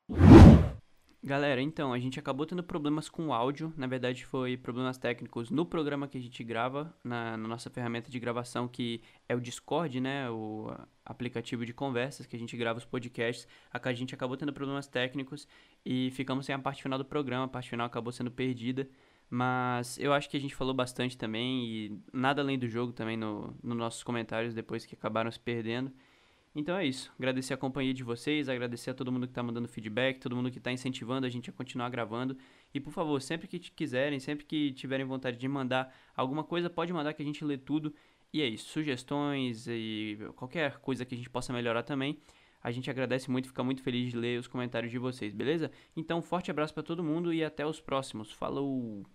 Galera, então, a gente acabou tendo problemas com o áudio. Na verdade, foi problemas técnicos no programa que a gente grava, na, na, nossa ferramenta de gravação, que é o Discord, né? O aplicativo de conversas que a gente grava os podcasts. A gente acabou tendo problemas técnicos e ficamos sem a parte final do programa. A parte final acabou sendo perdida. Mas eu acho que a gente falou bastante também e nada além do jogo também no, nos nossos comentários depois que acabaram se perdendo. Então é isso. Agradecer a companhia de vocês, agradecer a todo mundo que está mandando feedback, todo mundo que está incentivando a gente a continuar gravando. E por favor, sempre que quiserem, sempre que tiverem vontade de mandar alguma coisa, pode mandar que a gente lê tudo. E é isso. Sugestões e qualquer coisa que a gente possa melhorar também. A gente agradece muito, fica muito feliz de ler os comentários de vocês, beleza? Então, forte abraço para todo mundo e até os próximos. Falou!